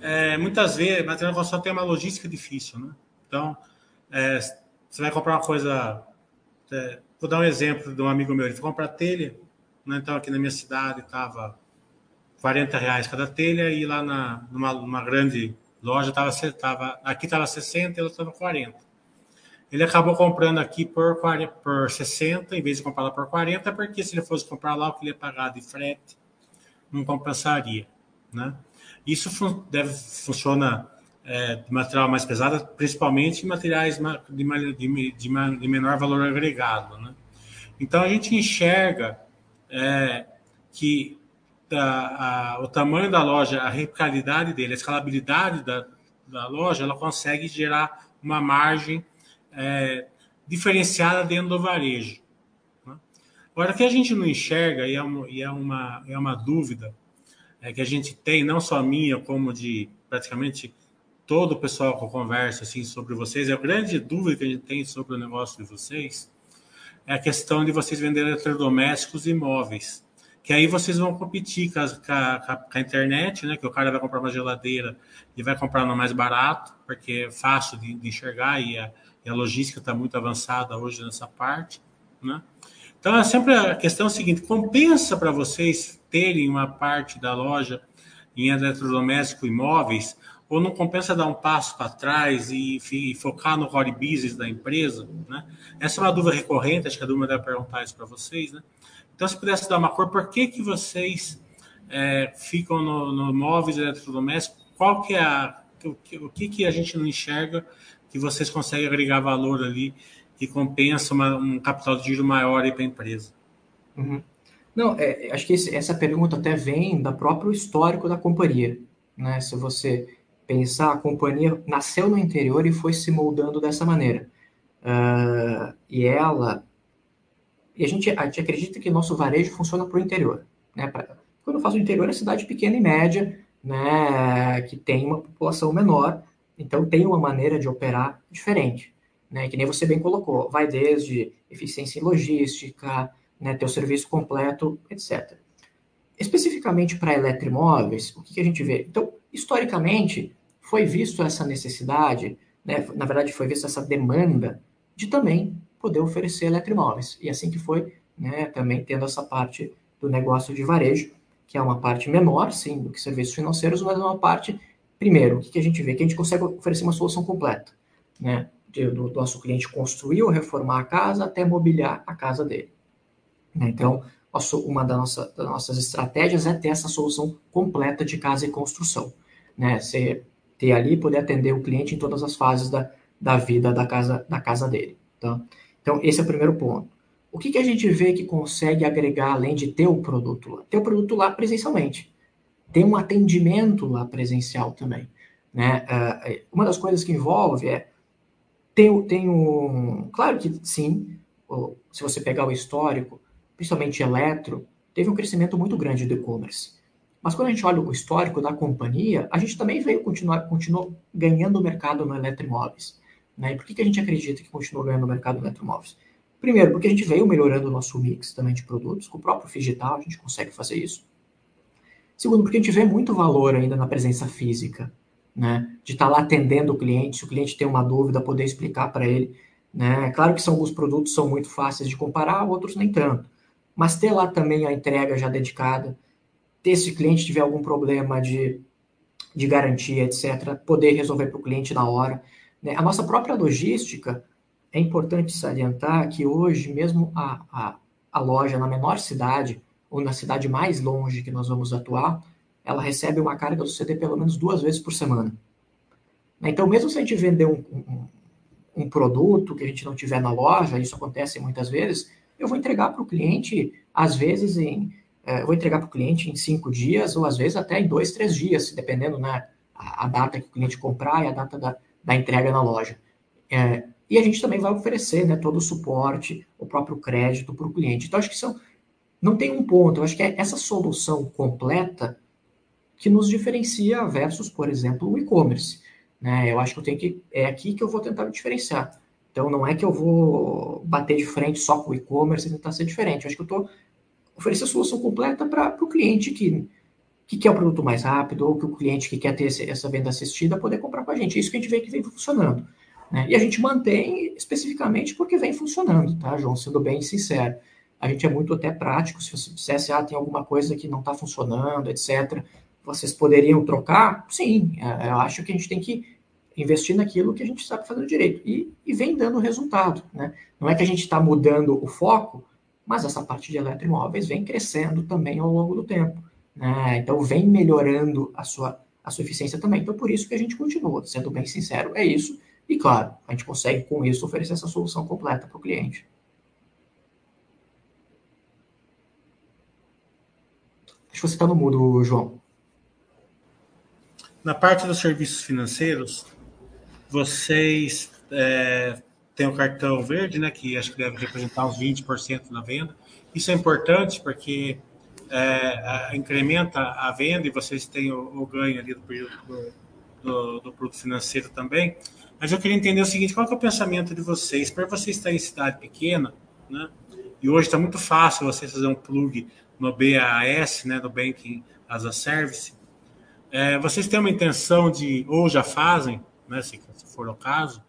é, muitas vezes material de construção tem uma logística difícil, né? Então, é, você vai comprar uma coisa, é, vou dar um exemplo de um amigo meu, ele foi comprar telha, né? então aqui na minha cidade estava 40 reais cada telha e lá na, numa, numa grande loja tava, tava aqui estava 60 e lá estava 40. Ele acabou comprando aqui por, 40, por 60, em vez de comprar lá por 40, porque se ele fosse comprar lá, o que ele ia pagar de frete não compensaria. Né? Isso fun deve, funciona é, de material mais pesado, principalmente em materiais de, de, de, menor valor agregado. Né? Então, a gente enxerga é, que a, o tamanho da loja, a replicabilidade dele, a escalabilidade da, da loja, ela consegue gerar uma margem é, diferenciada dentro do varejo. Agora, o que a gente não enxerga, e é uma, e é uma, é uma dúvida é, que a gente tem, não só minha, como de praticamente todo o pessoal que eu converso assim, sobre vocês, é a grande dúvida que a gente tem sobre o negócio de vocês, é a questão de vocês venderem eletrodomésticos e imóveis. Que aí vocês vão competir com a, com, a, com a, internet, né? Que o cara vai comprar uma geladeira e vai comprar no mais barato, porque é fácil de, de enxergar e a, e a logística está muito avançada hoje nessa parte, né? Então é sempre a questão é seguinte: compensa para vocês terem uma parte da loja em eletrodoméstico e imóveis, ou não compensa dar um passo para trás e, e, focar no core business da empresa? Né? Essa é uma dúvida recorrente, acho que a Duma deve perguntar isso para vocês. Né? Então, se pudesse dar uma cor, por que, que vocês é, ficam no, no móveis eletrodomésticos? Qual que é a, o, que, o que, que a gente não enxerga que vocês conseguem agregar valor ali que compensa uma, um capital de giro maior para a empresa? Uhum. Não, é, acho que esse, essa pergunta até vem da próprio histórico da companhia. Né? Se você pensar, a companhia nasceu no interior e foi se moldando dessa maneira. Uh, e ela. E a gente, a gente acredita que nosso varejo funciona para o interior. Né? Pra, quando eu faço o interior, é cidade pequena e média, né? que tem uma população menor, então tem uma maneira de operar diferente. Né? Que nem você bem colocou, vai desde eficiência em logística, né? ter o serviço completo, etc. Especificamente para eletromóveis, o que, que a gente vê? Então, historicamente, foi visto essa necessidade, né, na verdade foi vista essa demanda de também poder oferecer eletromóveis. E assim que foi, né, também tendo essa parte do negócio de varejo, que é uma parte menor, sim, do que serviços financeiros, mas é uma parte, primeiro, o que a gente vê? Que a gente consegue oferecer uma solução completa, né, do, nosso cliente construir ou reformar a casa até mobiliar a casa dele. Então, uma das, das nossas estratégias é ter essa solução completa de casa e construção. Né? Você ter ali poder atender o cliente em todas as fases da, da vida da casa, da casa dele. Tá? Então, esse é o primeiro ponto. O que, que a gente vê que consegue agregar além de ter o produto lá? Ter o produto lá presencialmente. Ter um atendimento lá presencial também. Né? Uh, uma das coisas que envolve é tem, tem um. Claro que sim, se você pegar o histórico, principalmente eletro, teve um crescimento muito grande do e-commerce. Mas quando a gente olha o histórico da companhia, a gente também veio continuar continuou ganhando o mercado no eletroimóveis. Né? E por que, que a gente acredita que continuou ganhando o mercado no eletroimóveis? Primeiro, porque a gente veio melhorando o nosso mix também de produtos, com o próprio digital a gente consegue fazer isso. Segundo, porque a gente vê muito valor ainda na presença física, né? De estar tá lá atendendo o cliente, se o cliente tem uma dúvida, poder explicar para ele. Né? Claro que são, alguns produtos são muito fáceis de comparar, outros nem tanto. Mas ter lá também a entrega já dedicada, ter se o cliente tiver algum problema de, de garantia, etc., poder resolver para o cliente na hora. Né? A nossa própria logística, é importante salientar que hoje, mesmo a, a, a loja na menor cidade, ou na cidade mais longe que nós vamos atuar, ela recebe uma carga do CD pelo menos duas vezes por semana. Então, mesmo se a gente vender um, um, um produto que a gente não tiver na loja, isso acontece muitas vezes, eu vou entregar para o cliente, às vezes, em eu vou entregar para o cliente em cinco dias, ou às vezes até em dois, três dias, dependendo né, a, a data que o cliente comprar e a data da, da entrega na loja. É, e a gente também vai oferecer né, todo o suporte, o próprio crédito para o cliente. Então, acho que são, não tem um ponto, eu acho que é essa solução completa que nos diferencia versus, por exemplo, o e-commerce. Né? Eu acho que eu tenho que. É aqui que eu vou tentar me diferenciar. Então, não é que eu vou bater de frente só com o e-commerce e tentar ser diferente. Eu acho que eu estou oferecer a solução completa para o cliente que, que quer o produto mais rápido ou que o cliente que quer ter essa venda assistida poder comprar com a gente. É isso que a gente vê que vem funcionando. Né? E a gente mantém especificamente porque vem funcionando, tá, João? Sendo bem sincero. A gente é muito até prático. Se você dissesse, ah, tem alguma coisa que não está funcionando, etc., vocês poderiam trocar? Sim, é, eu acho que a gente tem que investir naquilo que a gente sabe fazer direito. E, e vem dando resultado. Né? Não é que a gente está mudando o foco, mas essa parte de eletroimóveis vem crescendo também ao longo do tempo. Né? Então, vem melhorando a sua, a sua eficiência também. Então, por isso que a gente continua, sendo bem sincero, é isso. E, claro, a gente consegue, com isso, oferecer essa solução completa para o cliente. Acho que você está no mudo, João. Na parte dos serviços financeiros, vocês é, tem o cartão verde, né, que acho que deve representar uns 20% da venda. Isso é importante porque é, incrementa a venda e vocês têm o, o ganho ali do, do, do, produto financeiro também. Mas eu queria entender o seguinte: qual é o pensamento de vocês? Para vocês estarem em cidade pequena, né, e hoje está muito fácil vocês fazer um plug no BAS, né, no Banking as a Service, é, vocês têm uma intenção de, ou já fazem, né, se, se for o caso,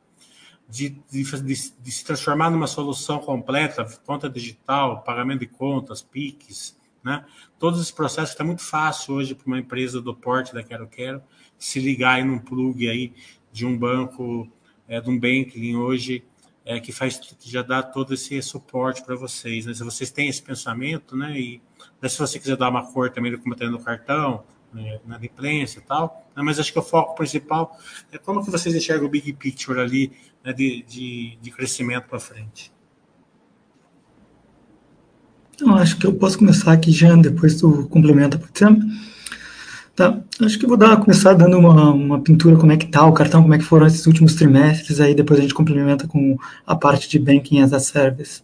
de, de, de, de, se transformar numa solução completa, conta digital, pagamento de contas, PIX, né? Todos esses processos está muito fácil hoje para uma empresa do porte da Quero Quero se ligar aí num plug aí de um banco, é, de um banking hoje é, que faz que já dá todo esse suporte para vocês. Né? Se vocês têm esse pensamento, né? E se você quiser dar uma cor também do como está no cartão, né, na imprensa e tal, né, mas acho que o foco principal é como que vocês enxergam o big picture ali né, de, de, de crescimento para frente. Eu acho que eu posso começar aqui, Jean, depois tu complementa, pode ser? Tá, acho que vou dar, começar dando uma, uma pintura como é que tá o cartão, como é que foram esses últimos trimestres, aí depois a gente complementa com a parte de Banking as a Service.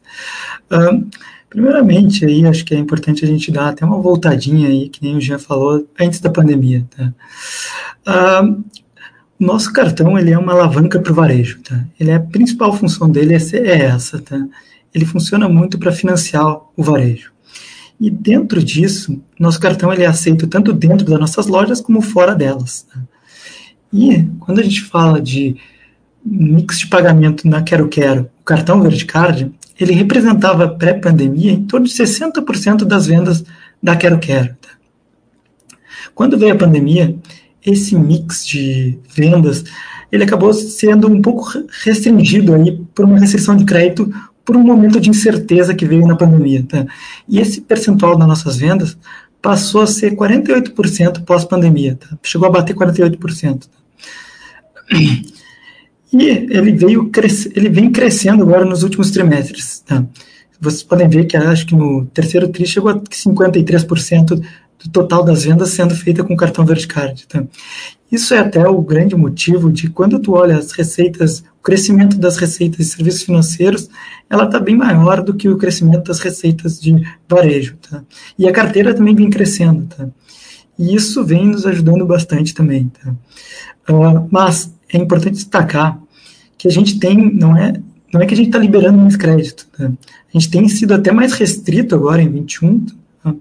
Uh, Primeiramente, aí acho que é importante a gente dar até uma voltadinha aí, que nem o Jean falou, antes da pandemia. Tá? Ah, o nosso cartão ele é uma alavanca para o varejo. Tá? Ele é, a principal função dele é, é essa. Tá? Ele funciona muito para financiar o varejo. E dentro disso, nosso cartão ele é aceito tanto dentro das nossas lojas como fora delas. Tá? E quando a gente fala de mix de pagamento na Quero Quero, o cartão Verde Card, ele representava pré-pandemia em torno de 60% das vendas da Quero Quero. Tá? Quando veio a pandemia, esse mix de vendas ele acabou sendo um pouco restringido aí por uma restrição de crédito por um momento de incerteza que veio na pandemia. Tá? E esse percentual das nossas vendas passou a ser 48% pós-pandemia. Tá? Chegou a bater 48%. E ele veio ele vem crescendo agora nos últimos trimestres. Tá? Vocês podem ver que acho que no terceiro tri chegou a 53% do total das vendas sendo feita com cartão Verde Card. Tá? Isso é até o grande motivo de quando tu olha as receitas, o crescimento das receitas de serviços financeiros, ela está bem maior do que o crescimento das receitas de varejo. Tá? E a carteira também vem crescendo. Tá? E isso vem nos ajudando bastante também. Tá? Uh, mas é importante destacar que a gente tem, não é, não é que a gente está liberando mais crédito, tá? a gente tem sido até mais restrito agora em 21 tá?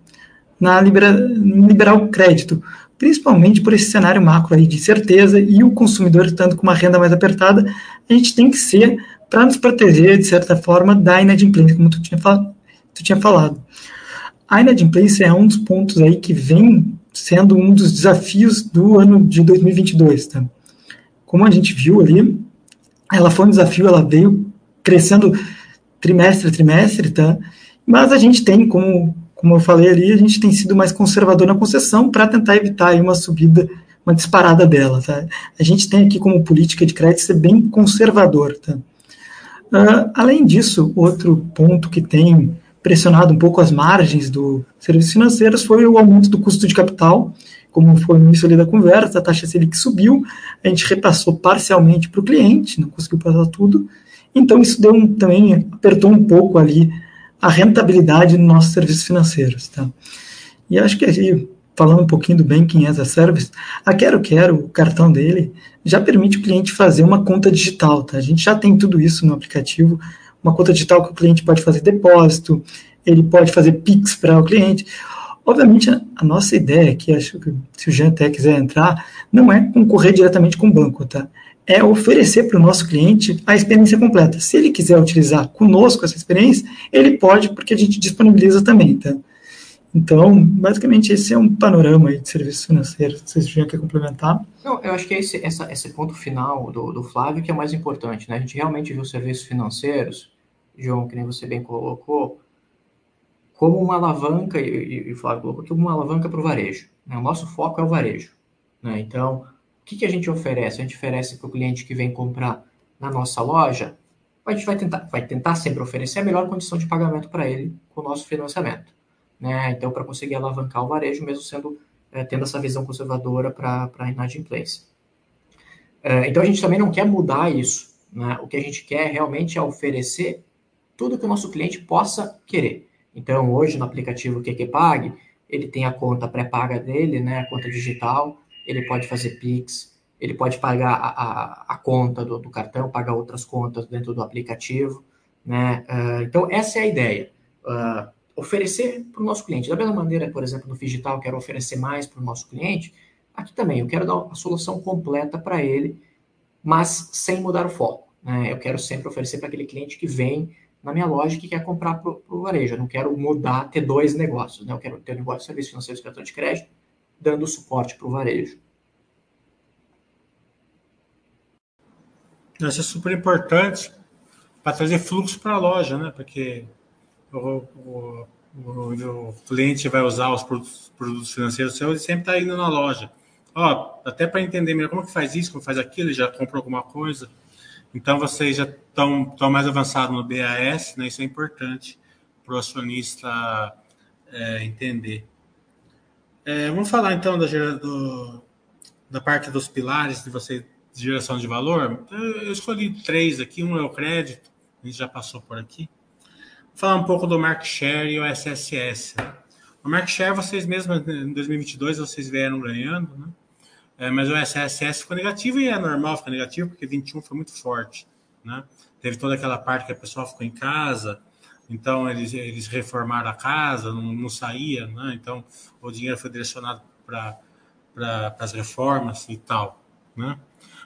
na libera, liberar o crédito, principalmente por esse cenário macro aí de certeza e o consumidor estando com uma renda mais apertada, a gente tem que ser para nos proteger, de certa forma, da inadimplência, como tu tinha, tu tinha falado. A inadimplência é um dos pontos aí que vem sendo um dos desafios do ano de 2022, tá? como a gente viu ali, ela foi um desafio, ela veio crescendo trimestre a trimestre, tá? Mas a gente tem, como, como eu falei ali, a gente tem sido mais conservador na concessão para tentar evitar uma subida, uma disparada dela, tá? A gente tem aqui como política de crédito ser bem conservador, tá? Uh, além disso, outro ponto que tem pressionado um pouco as margens do serviços financeiros foi o aumento do custo de capital, como foi no início ali da conversa, a taxa Selic subiu, a gente repassou parcialmente para o cliente, não conseguiu passar tudo, então isso deu um, também apertou um pouco ali a rentabilidade dos nossos serviços financeiros. Tá? E acho que aí, falando um pouquinho do Banking as a Service, a Quero Quero, o cartão dele, já permite o cliente fazer uma conta digital. Tá? A gente já tem tudo isso no aplicativo, uma conta digital que o cliente pode fazer depósito, ele pode fazer PIX para o cliente. Obviamente, a nossa ideia aqui, acho que se o Jean até quiser entrar, não é concorrer diretamente com o banco, tá? É oferecer para o nosso cliente a experiência completa. Se ele quiser utilizar conosco essa experiência, ele pode, porque a gente disponibiliza também, tá? Então, basicamente, esse é um panorama aí de serviços financeiros. Se o Jean quer complementar. Não, eu acho que é esse, essa, esse ponto final do, do Flávio que é mais importante, né? A gente realmente viu serviços financeiros, João, que nem você bem colocou, como uma alavanca, e, e Flávio colocou como uma alavanca para o varejo. Né? O nosso foco é o varejo. Né? Então, o que, que a gente oferece? A gente oferece para o cliente que vem comprar na nossa loja, a gente vai tentar, vai tentar sempre oferecer a melhor condição de pagamento para ele com o nosso financiamento. Né? Então, para conseguir alavancar o varejo, mesmo sendo é, tendo essa visão conservadora para a inadimplência. É, então, a gente também não quer mudar isso. Né? O que a gente quer realmente é oferecer tudo que o nosso cliente possa querer. Então, hoje no aplicativo QQPag, ele tem a conta pré-paga dele, né, a conta digital, ele pode fazer Pix, ele pode pagar a, a, a conta do, do, cartão, pagar outras contas dentro do aplicativo. Né? Uh, então, essa é a ideia. Uh, oferecer para o nosso cliente. Da mesma maneira, por exemplo, no Digital, quero oferecer mais para o nosso cliente, aqui também eu quero dar a solução completa para ele, mas sem mudar o foco. Né? Eu quero sempre oferecer para aquele cliente que vem na minha loja que quer comprar para o varejo. Eu não quero mudar, ter dois negócios. Né? Eu quero ter um negócio de serviço financeiro e cartão de crédito, dando suporte para o varejo. Isso é super importante para trazer fluxo para a loja, né? Porque o, o, o, o, cliente vai usar os produtos, produtos financeiros seus e sempre está indo na loja. Ó, até para entender melhor como que faz isso, como faz aquilo, ele já comprou alguma coisa. Então vocês já estão, estão mais avançados no BAS, né? Isso é importante para o acionista é, entender. É, vamos falar então da, do, da parte dos pilares de você de geração de valor. Eu escolhi três aqui. Um é o crédito, a gente já passou por aqui. Vou falar um pouco do market share e o SSS. O market share, vocês mesmos, em 2022, vocês vieram ganhando, né? É, mas o SSS ficou negativo e é normal ficar negativo, porque 21 foi muito forte, né? Teve toda aquela parte que a pessoa ficou em casa, então eles, eles reformaram a casa, não, não saía, né? Então o dinheiro foi direcionado para pra, as reformas e tal, né?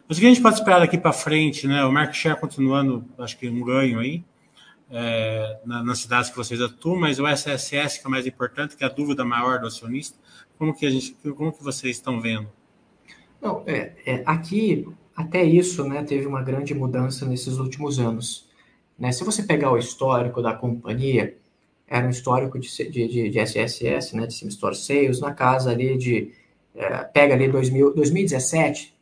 Mas o que a gente pode esperar daqui para frente, né? O market share continuando, acho que um ganho aí, é, na, nas cidades que vocês atuam, mas o SSS que é o mais importante, que é a dúvida maior do acionista, como que a gente, como que vocês estão vendo? Não, é, é, aqui até isso, né, teve uma grande mudança nesses últimos anos. Né? Se você pegar o histórico da companhia, era um histórico de, de, de SSS, né, de Sim Store Sales, na casa ali de, é, pega ali 2000, 2017,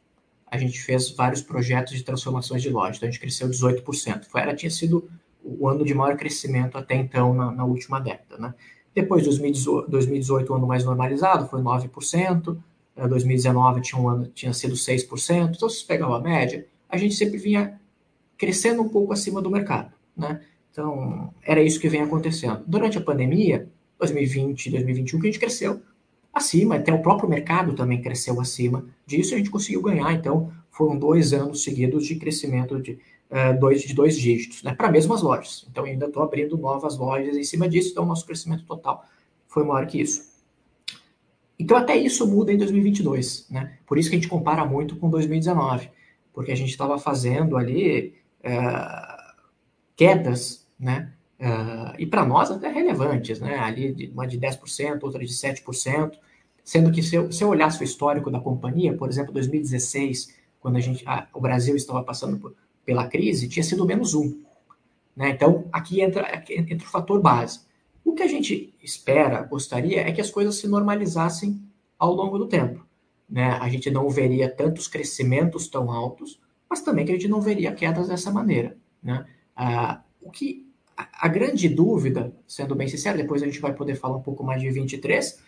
a gente fez vários projetos de transformações de loja, então a gente cresceu 18%. Foi, era, tinha sido o ano de maior crescimento até então na, na última década. Né? Depois, 2018, 2018, o ano mais normalizado, foi 9%, 2019 tinha, um ano, tinha sido 6%, então se você pegar média, a gente sempre vinha crescendo um pouco acima do mercado. Né? Então, era isso que vem acontecendo. Durante a pandemia, 2020, 2021, que a gente cresceu acima, até o próprio mercado também cresceu acima disso, a gente conseguiu ganhar, então foram dois anos seguidos de crescimento de, uh, dois, de dois dígitos, né, para mesmas lojas. Então ainda estou abrindo novas lojas em cima disso, então o nosso crescimento total foi maior que isso. Então até isso muda em 2022, né? Por isso que a gente compara muito com 2019, porque a gente estava fazendo ali uh, quedas, né? Uh, e para nós até relevantes, né? Ali uma de 10%, outra de 7%, sendo que se eu, se eu olhasse o histórico da companhia, por exemplo, 2016, quando a gente, a, o Brasil estava passando por, pela crise, tinha sido menos um. Né? Então, aqui entra, entra o fator base. O que a gente espera, gostaria, é que as coisas se normalizassem ao longo do tempo. Né? A gente não veria tantos crescimentos tão altos, mas também que a gente não veria quedas dessa maneira. Né? Ah, o que a, grande dúvida, sendo bem sincero, depois a gente vai poder falar um pouco mais de 23,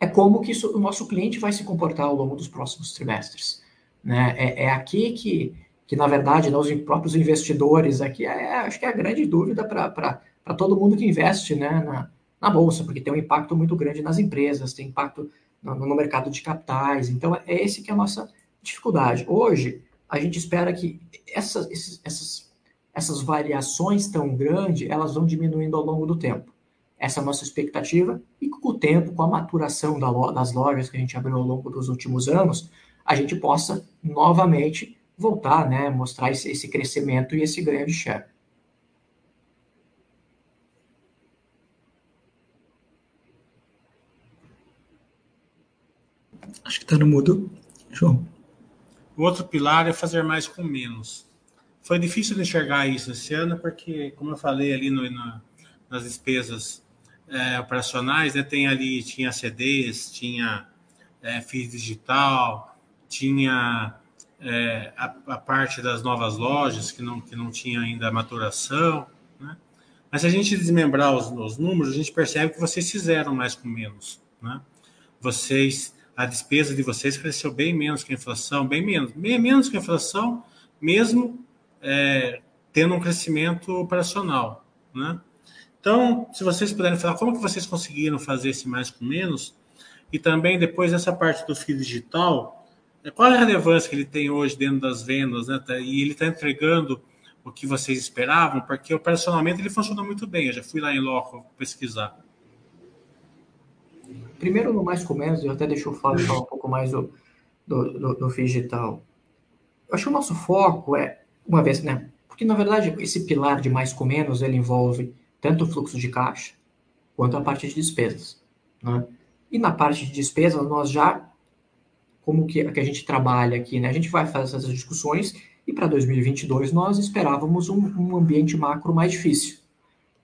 é como que isso, o nosso cliente vai se comportar ao longo dos próximos trimestres. Né? É, é aqui que, que, na verdade, os próprios investidores aqui, é, acho que é a grande dúvida para todo mundo que investe né, na, na Bolsa, porque tem um impacto muito grande nas empresas, tem impacto no, no mercado de capitais. Então, é esse que é a nossa dificuldade. Hoje, a gente espera que essas, esses, essas essas variações tão grandes, elas vão diminuindo ao longo do tempo. Essa é a nossa expectativa, e com o tempo, com a maturação das lojas que a gente abriu ao longo dos últimos anos, a gente possa novamente voltar, né, mostrar esse, esse crescimento e esse ganho de share. Acho que está no mudo, João. O outro pilar é fazer mais com menos. Foi difícil de enxergar isso esse ano, porque, como eu falei ali no, na, nas despesas é, operacionais, né, tem ali, tinha CDs, tinha é, FII digital, tinha é, a, a, parte das novas lojas, que não, que não tinha ainda maturação, né? Mas se a gente desmembrar os, os, números, a gente percebe que vocês fizeram mais com menos, né? Vocês, a despesa de vocês cresceu bem menos que a inflação, bem menos, bem menos que a inflação, mesmo é, tendo um crescimento operacional, né? Então, se vocês puderem falar como que vocês conseguiram fazer esse mais com menos, e também depois essa parte do fio digital, é, qual é a relevância que ele tem hoje dentro das vendas, né? Tá, e ele está entregando o que vocês esperavam, porque operacionalmente ele funciona muito bem. Eu já fui lá em loco pesquisar. Primeiro, no mais com menos, eu até deixo o Flávio falar um pouco mais do, do, do, do digital. Eu acho que o nosso foco é, uma vez, né? Porque, na verdade, esse pilar de mais com menos, ele envolve tanto o fluxo de caixa quanto a parte de despesas. Né? E na parte de despesas, nós já, como que, que a gente trabalha aqui, né? a gente vai fazer essas discussões e para 2022 nós esperávamos um, um, ambiente macro mais difícil.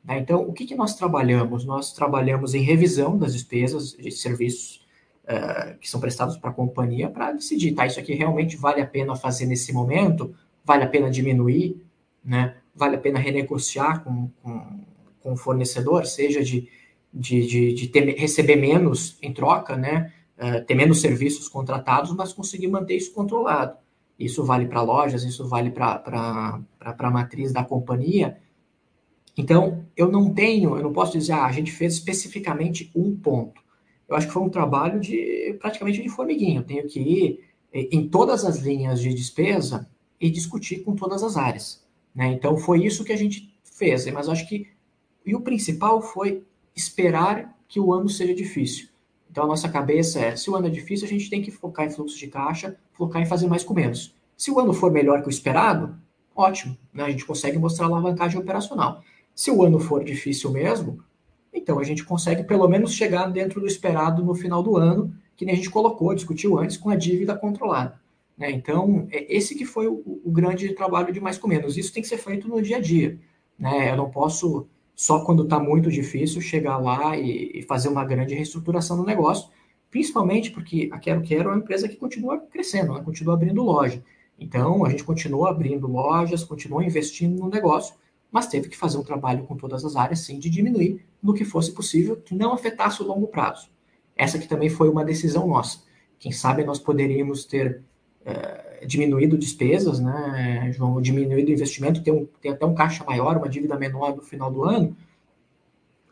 Né? Então, o que, que nós trabalhamos? Nós trabalhamos em revisão das despesas de serviços uh, que são prestados para a companhia para decidir, tá, isso aqui realmente vale a pena fazer nesse momento? Vale a pena diminuir? Né? Vale a pena renegociar com, com com o fornecedor, seja de, de, de, de ter, receber menos em troca, né? Uh, ter menos serviços contratados, mas conseguir manter isso controlado. Isso vale para lojas, isso vale para a matriz da companhia. Então, eu não tenho, eu não posso dizer, ah, a gente fez especificamente um ponto. Eu acho que foi um trabalho de praticamente de formiguinha. Eu tenho que ir em todas as linhas de despesa e discutir com todas as áreas. Né? Então, foi isso que a gente fez. Mas acho que e o principal foi esperar que o ano seja difícil. Então a nossa cabeça é, se o ano é difícil, a gente tem que focar em fluxo de caixa, focar em fazer mais com menos. Se o ano for melhor que o esperado, ótimo, né? a gente consegue mostrar alavancagem operacional. Se o ano for difícil mesmo, então a gente consegue pelo menos chegar dentro do esperado no final do ano, que nem a gente colocou, discutiu antes, com a dívida controlada. Né? Então, é esse que foi o, o, grande trabalho de mais com menos. Isso tem que ser feito no dia a dia. Né? Eu não posso só quando está muito difícil chegar lá e, e, fazer uma grande reestruturação no negócio, principalmente porque a Quero Quero é uma empresa que continua crescendo, né? continua abrindo loja. Então, a gente continua abrindo lojas, continua investindo no negócio, mas teve que fazer um trabalho com todas as áreas, sim, de diminuir no que fosse possível, que não afetasse o longo prazo. Essa que também foi uma decisão nossa. Quem sabe nós poderíamos ter é, diminuído despesas, né, João, diminuído o investimento, tem, um, tem até um caixa maior, uma dívida menor no final do ano,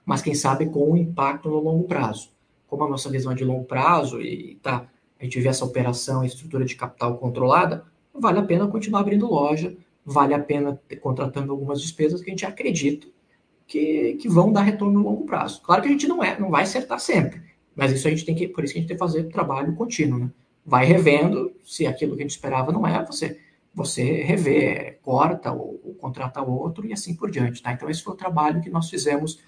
mas quem sabe com um impacto no longo prazo. Como a nossa visão é de longo prazo e tá, a gente vê essa operação e estrutura de capital controlada, vale a pena continuar abrindo loja, vale a pena ter, contratando algumas despesas que a gente acredita que, que vão dar retorno no longo prazo. Claro que a gente não é, não vai acertar sempre, mas isso a gente tem que, por isso que a gente tem que fazer trabalho contínuo, né? vai revendo, se aquilo que a gente esperava não é, você, você revê, corta ou, ou contrata outro e assim por diante, tá? Então esse foi o trabalho que nós fizemos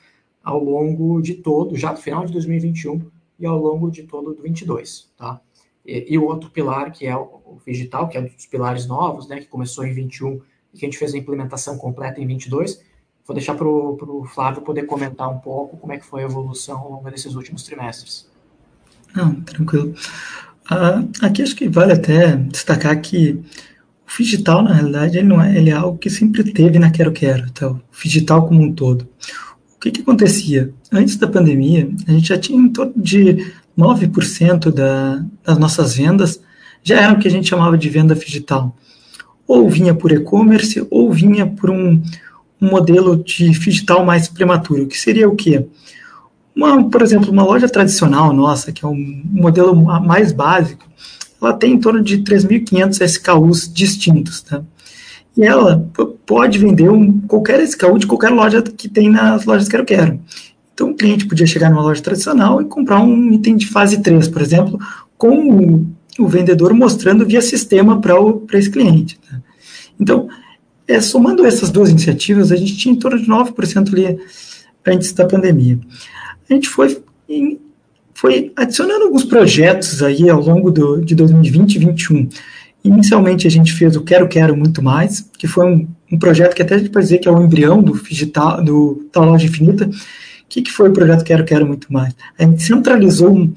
ao longo de todo, já no final de 2021 e ao longo de todo do 22, tá? E, e o outro pilar, que é o, o digital, que é um dos pilares novos, né, que começou em 21 e que a gente fez a implementação completa em 22, vou deixar para o Flávio poder comentar um pouco como é que foi a evolução ao longo desses últimos trimestres. Não, tranquilo. Ah, aqui acho que vale até destacar que o digital, na realidade, ele, não é, ele é algo que sempre teve na Quero Quero, então, o digital como um todo. O que, que acontecia? Antes da pandemia, a gente já tinha em torno de 9% da, das nossas vendas já eram o que a gente chamava de venda digital. Ou vinha por e-commerce, ou vinha por um, um modelo de digital mais prematuro, que seria o quê? Uma, por exemplo, uma loja tradicional nossa, que é um modelo mais básico, ela tem em torno de 3.500 SKUs distintos, tá? E ela pode vender um, qualquer SKU de qualquer loja que tem nas lojas Quero Quero. Então, o cliente podia chegar numa loja tradicional e comprar um item de fase 3, por exemplo, com o, o vendedor mostrando via sistema para esse cliente. Tá? Então, é, somando essas duas iniciativas, a gente tinha em torno de 9% ali antes da pandemia a gente foi, foi adicionando alguns projetos aí ao longo do, de 2020 e 2021. Inicialmente a gente fez o Quero Quero Muito Mais, que foi um, um projeto que até a gente pode dizer que é o embrião do digital, do, da loja infinita. O que, que foi o projeto Quero Quero Muito Mais? A gente centralizou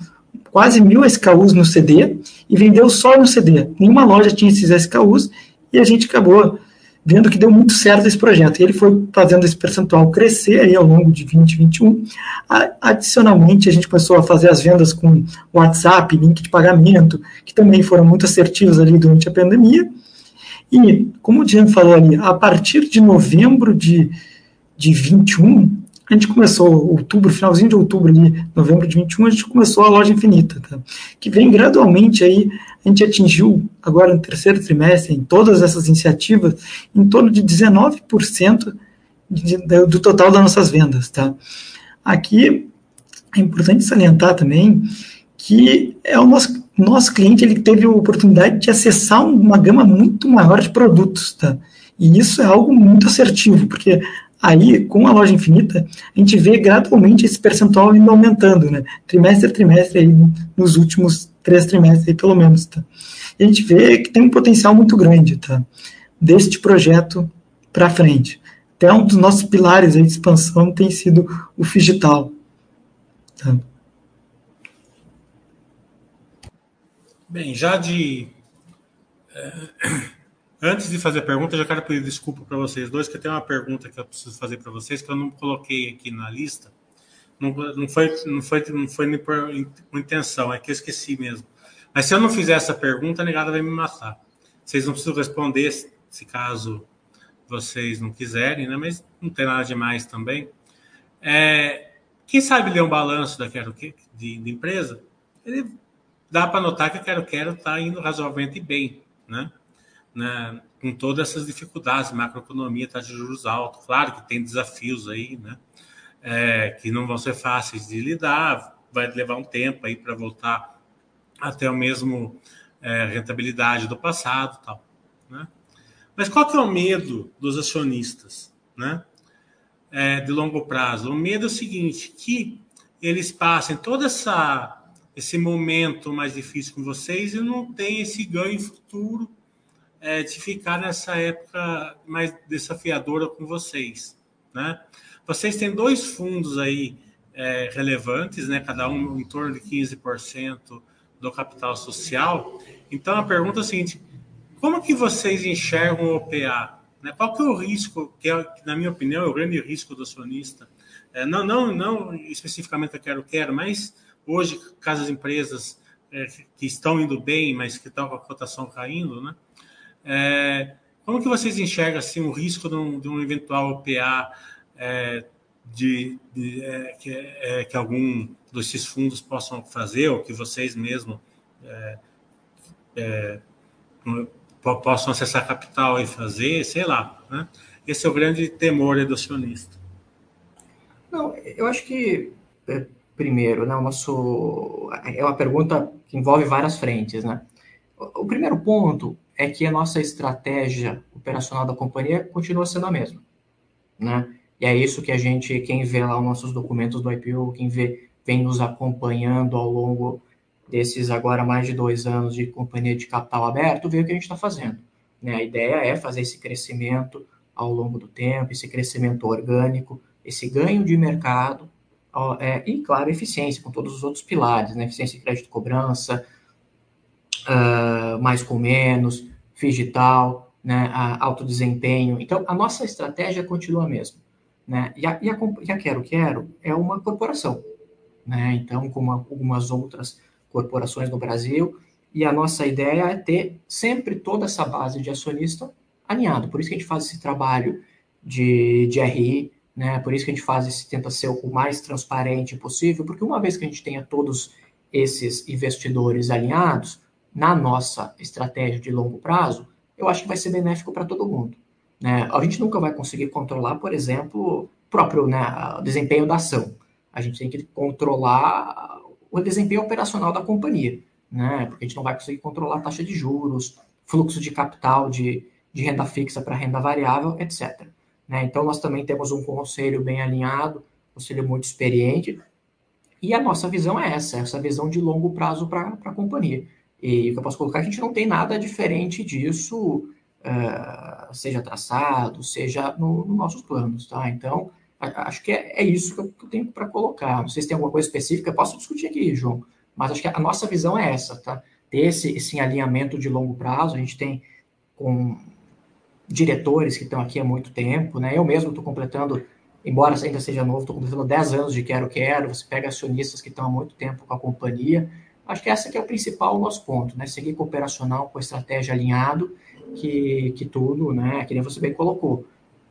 quase mil SKUs no CD e vendeu só no CD. Nenhuma loja tinha esses SKUs e a gente acabou vendo que deu muito certo esse projeto. E ele foi fazendo esse percentual crescer aí ao longo de 2021. Adicionalmente, a gente começou a fazer as vendas com WhatsApp, link de pagamento, que também foram muito assertivos ali durante a pandemia. E, como o Diego falou ali, a partir de novembro de, de 21, a gente começou, outubro, finalzinho de outubro ali, novembro de 21, a gente começou a loja infinita, tá? que vem gradualmente aí, a gente atingiu agora no terceiro trimestre, em todas essas iniciativas, em torno de 19% de, de, do total das nossas vendas, tá? Aqui é importante salientar também que é o nosso, nosso cliente ele teve a oportunidade de acessar uma gama muito maior de produtos, tá? E isso é algo muito assertivo, porque aí, com a loja infinita, a gente vê gradualmente esse percentual indo aumentando, né? Trimestre a trimestre, aí, nos últimos três trimestres, aí, pelo menos, tá? E a gente vê que tem um potencial muito grande, tá? Deste projeto para frente. Até um dos nossos pilares de expansão tem sido o Figital. Tá? Bem, já de. Antes de fazer a pergunta, já quero pedir desculpa para vocês dois, que tem uma pergunta que eu preciso fazer para vocês que eu não coloquei aqui na lista. Não, não foi, não foi, não foi nem por intenção, é que eu esqueci mesmo. Mas se eu não fizer essa pergunta, a negada vai me matar. Vocês não precisam responder se caso vocês não quiserem, né? Mas não tem nada demais também. É, quem sabe ler um balanço da Quero de, de empresa, ele dá para notar que a Quero Quero está indo razoavelmente bem, né? Né? Com todas essas dificuldades, macroeconomia, taxa de juros altos, claro que tem desafios aí, né? É, que não vão ser fáceis de lidar, vai levar um tempo aí para voltar até o mesmo é, rentabilidade do passado, tal, né? Mas qual que é o medo dos acionistas, né? É, de longo prazo? O medo é o seguinte, que eles passem toda essa esse momento mais difícil com vocês e não tem esse ganho futuro é, de ficar nessa época mais desafiadora com vocês, né? Vocês têm dois fundos aí é, relevantes, né? Cada um em torno de 15% do capital social. Então a pergunta é a seguinte: como que vocês enxergam o OPA? Né? Qual que é o risco, que, é, na minha opinião, é o grande risco do acionista? É, não, não, não especificamente eu quero, quero, mas Hoje, caso as empresas é, que estão indo bem, mas que estão com a cotação caindo, né? É, como que vocês enxergam assim, o risco de um, de um eventual OPA é, de, de é, que, é, que, algum desses fundos possam fazer, ou que vocês mesmos é, possam acessar capital e fazer, sei lá. Né? Esse é o grande temor do acionista. Não, eu acho que primeiro, né? O nosso é uma pergunta que envolve várias frentes, né? O primeiro ponto é que a nossa estratégia operacional da companhia continua sendo a mesma, né? E é isso que a gente, quem vê lá os nossos documentos do IPO, quem vê, vem nos acompanhando ao longo desses agora mais de dois anos de companhia de capital aberto, vê o que a gente está fazendo. Né? A ideia é fazer esse crescimento ao longo do tempo, esse crescimento orgânico, esse ganho de mercado é, e, claro, eficiência, com todos os outros pilares, né? Eficiência de crédito cobrança, uh, mais com menos, digital, né? alto desempenho. Então, a nossa estratégia continua a mesma. Né? E, a, e, a, e a Quero Quero é uma corporação, né? Então, como algumas outras corporações no Brasil, e a nossa ideia é ter sempre toda essa base de acionista alinhado. Por isso que a gente faz esse trabalho de, de RI, né? Por isso que a gente faz esse, tenta ser o mais transparente possível, porque uma vez que a gente tenha todos esses investidores alinhados, na nossa estratégia de longo prazo, eu acho que vai ser benéfico para todo mundo. Né? A gente nunca vai conseguir controlar, por exemplo, próprio né, o desempenho da ação. A gente tem que controlar o desempenho operacional da companhia, né? porque a gente não vai conseguir controlar a taxa de juros, fluxo de capital de, de renda fixa para renda variável, etc. Né? Então, nós também temos um conselho bem alinhado, um conselho muito experiente, e a nossa visão é essa, essa visão de longo prazo para a companhia. E o que eu posso colocar é a gente não tem nada diferente disso, uh, seja traçado, seja nos no nossos planos, tá? Então, a, acho que é, é, isso que eu, tenho para colocar. Não sei se tem alguma coisa específica, posso discutir aqui, João, mas acho que a nossa visão é essa, tá? Ter esse, esse alinhamento de longo prazo, a gente tem com diretores que estão aqui há muito tempo, né? Eu mesmo estou completando, embora ainda seja novo, estou completando 10 anos de Quero Quero, você pega acionistas que estão há muito tempo com a companhia. Acho que essa que é o principal nosso ponto, né? Seguir com o operacional, com a estratégia alinhado que, que tudo, né? Que nem você bem colocou.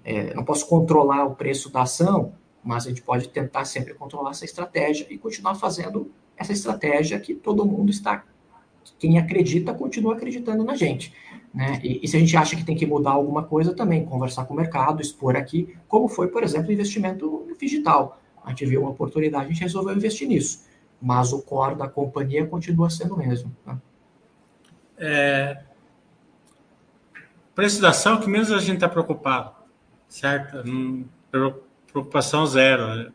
É, não posso controlar o preço da ação, mas a gente pode tentar sempre controlar essa estratégia e continuar fazendo essa estratégia que todo mundo está, quem acredita, continua acreditando na gente. Né? E, e, se a gente acha que tem que mudar alguma coisa também, conversar com o mercado, expor aqui, como foi, por exemplo, o investimento digital. A gente viu uma oportunidade, a gente resolveu investir nisso. Mas o core da companhia continua sendo o mesmo. Né? É, preço da ação que menos a gente está preocupado, certo? preocupação zero.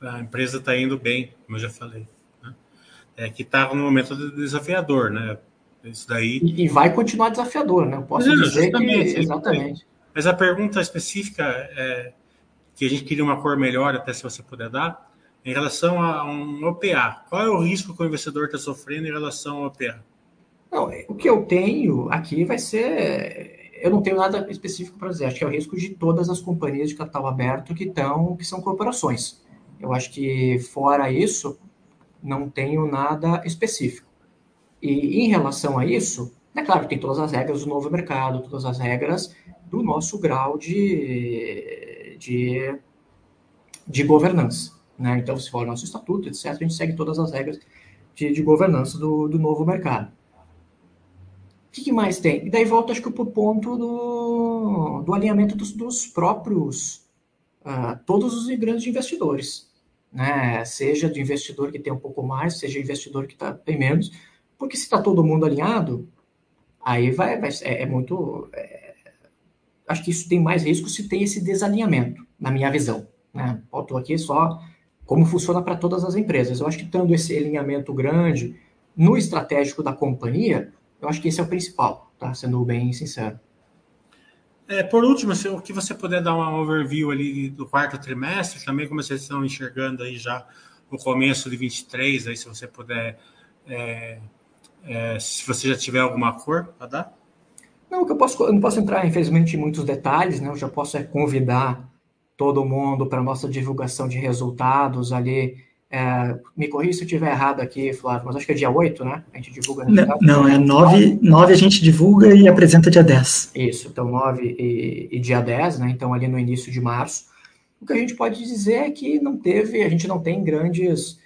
A empresa está indo bem, como eu já falei. Né? É que está no momento desafiador, né? Isso daí. E, e vai continuar desafiador, né? Eu posso Mas, dizer que exatamente. Mas a pergunta específica é que a gente queria uma cor melhor, até se você puder dar, em relação a um OPA. Qual é o risco que o investidor está sofrendo em relação ao OPA? Não, o que eu tenho aqui vai ser eu não tenho nada específico para dizer. Acho que é o risco de todas as companhias de capital aberto que estão, que são corporações. Eu acho que fora isso, não tenho nada específico. E em relação a isso, é claro que tem todas as regras do novo mercado, todas as regras do nosso grau de, de, de governança. Né? Então, se for o nosso estatuto, etc., a gente segue todas as regras de, de governança do, do novo mercado. O que, que, mais tem? E daí volta, acho que, para o ponto do, do alinhamento dos, dos próprios, uh, todos os grandes investidores. Né? Seja do investidor que tem um pouco mais, seja investidor que está bem menos. Porque se está todo mundo alinhado, aí vai, vai é, é muito... É, acho que isso tem mais risco se tem esse desalinhamento, na minha visão. Né? Estou aqui só como funciona para todas as empresas. Eu acho que tendo esse alinhamento grande no estratégico da companhia, eu acho que esse é o principal, tá? Sendo bem sincero. É, por último, se o que você puder dar uma overview ali do quarto trimestre, também como vocês estão enxergando aí já o começo de 23, aí se você puder, é, é, se você já tiver alguma cor para dar. Não, que eu posso, eu não posso entrar, infelizmente, em muitos detalhes, né? Eu já posso é, convidar todo mundo para nossa divulgação de resultados ali é, me corrija se eu estiver errado aqui, Flávio, mas acho que é dia 8, né? A gente divulga. Não, não, é 9, 9 a gente divulga e apresenta dia 10. Isso, então 9 e, e, dia 10, né? Então ali no início de março. O que a gente pode dizer é que não teve, a gente não tem grandes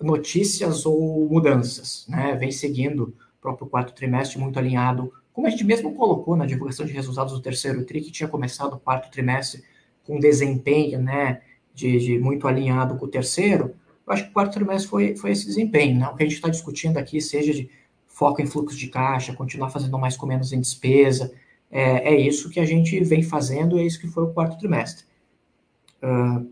notícias ou mudanças, né? Vem seguindo o próprio quarto trimestre muito alinhado, como a gente mesmo colocou na divulgação de resultados do terceiro TRI, que tinha começado o quarto trimestre com desempenho, né? De, de muito alinhado com o terceiro, eu acho que o quarto trimestre foi, foi esse desempenho, né? O que a gente está discutindo aqui, seja de foco em fluxo de caixa, continuar fazendo mais com menos em despesa, é, é isso que a gente vem fazendo é isso que foi o quarto trimestre. Uh,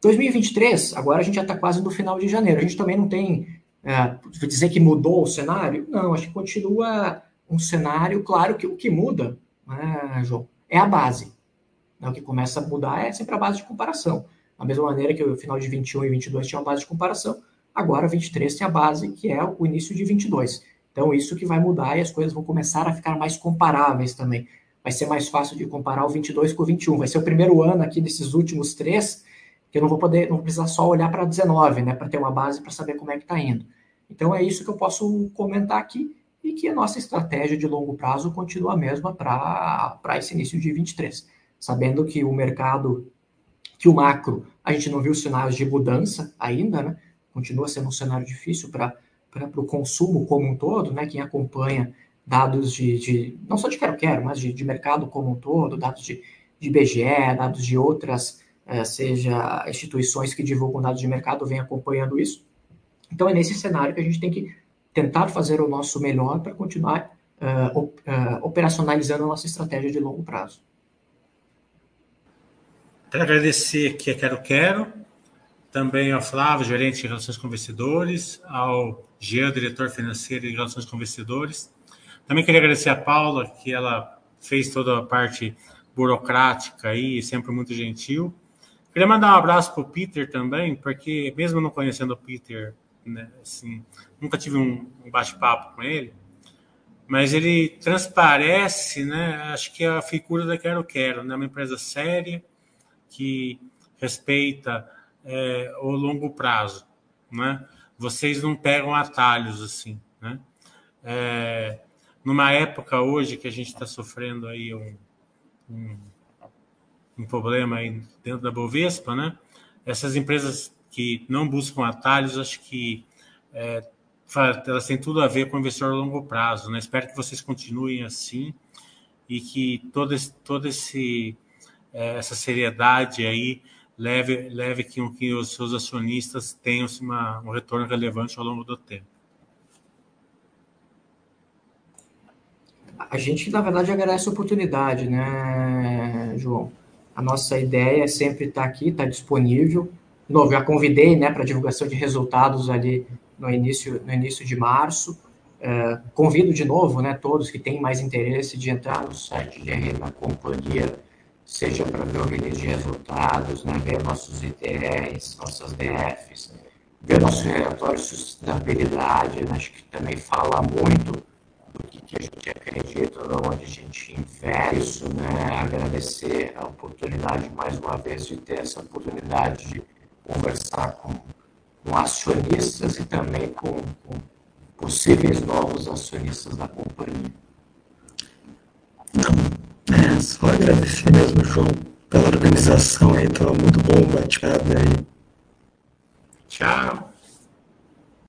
2023, agora a gente já está quase no final de janeiro. A gente também não tem uh, dizer que mudou o cenário? Não, acho que continua um cenário, claro que o que muda, né, João, é a base. Né? O que começa a mudar é sempre a base de comparação. Da mesma maneira que o final de 21 e 22 tinha uma base de comparação, agora 23 tem a base que é o início de 22. Então, isso que vai mudar e as coisas vão começar a ficar mais comparáveis também. Vai ser mais fácil de comparar o 22 com o 21. Vai ser o primeiro ano aqui desses últimos três que eu não vou poder, não precisar só olhar para 19, né, para ter uma base para saber como é que está indo. Então, é isso que eu posso comentar aqui e que a nossa estratégia de longo prazo continua a mesma para esse início de 23. Sabendo que o mercado que o macro, a gente não viu sinais de mudança ainda, né? Continua sendo um cenário difícil para o consumo como um todo, né? Quem acompanha dados de, de não só de quero-quero, mas de, de, mercado como um todo, dados de, de BGE, dados de outras, eh, seja instituições que divulgam dados de mercado, vem acompanhando isso. Então é nesse cenário que a gente tem que tentar fazer o nosso melhor para continuar uh, uh, operacionalizando a nossa estratégia de longo prazo. Quero agradecer aqui a Quero Quero, também ao Flávio, gerente de Relações com Investidores, ao Jean, diretor financeiro de Relações com Investidores. Também queria agradecer a Paula, que ela fez toda a parte burocrática aí, sempre muito gentil. Queria mandar um abraço para o Peter também, porque mesmo não conhecendo o Peter, né, assim, nunca tive um, bate-papo com ele, mas ele transparece, né, acho que é a figura da Quero Quero, né, uma empresa séria, que respeita é, o longo prazo, né? Vocês não pegam atalhos assim, né? É, numa época hoje que a gente está sofrendo aí um, um, um, problema aí dentro da Bovespa, né? Essas empresas que não buscam atalhos, acho que é, elas têm tudo a ver com investidor a longo prazo, né? Espero que vocês continuem assim e que todo esse, todo esse essa seriedade aí leve leve que, que os seus acionistas tenham uma, um retorno relevante ao longo do tempo. A gente, na verdade, agradece a oportunidade, né, João? A nossa ideia é sempre estar aqui, estar disponível. De novo, já convidei né, para divulgação de resultados ali no início, no início de março. É, convido de novo né, todos que têm mais interesse de entrar no site de RI da companhia, seja para ver o release de resultados, né, ver nossos ITRs, nossas DFs, ver nosso relatório de sustentabilidade, né, acho que também fala muito do que, que a gente acredita, de onde a gente investe, né, agradecer a oportunidade mais uma vez de ter essa oportunidade de conversar com, com acionistas e também com, com possíveis novos acionistas da companhia. É só agradecer mesmo, João, pela organização aí, estava muito bom o bate-papo aí. Tchau.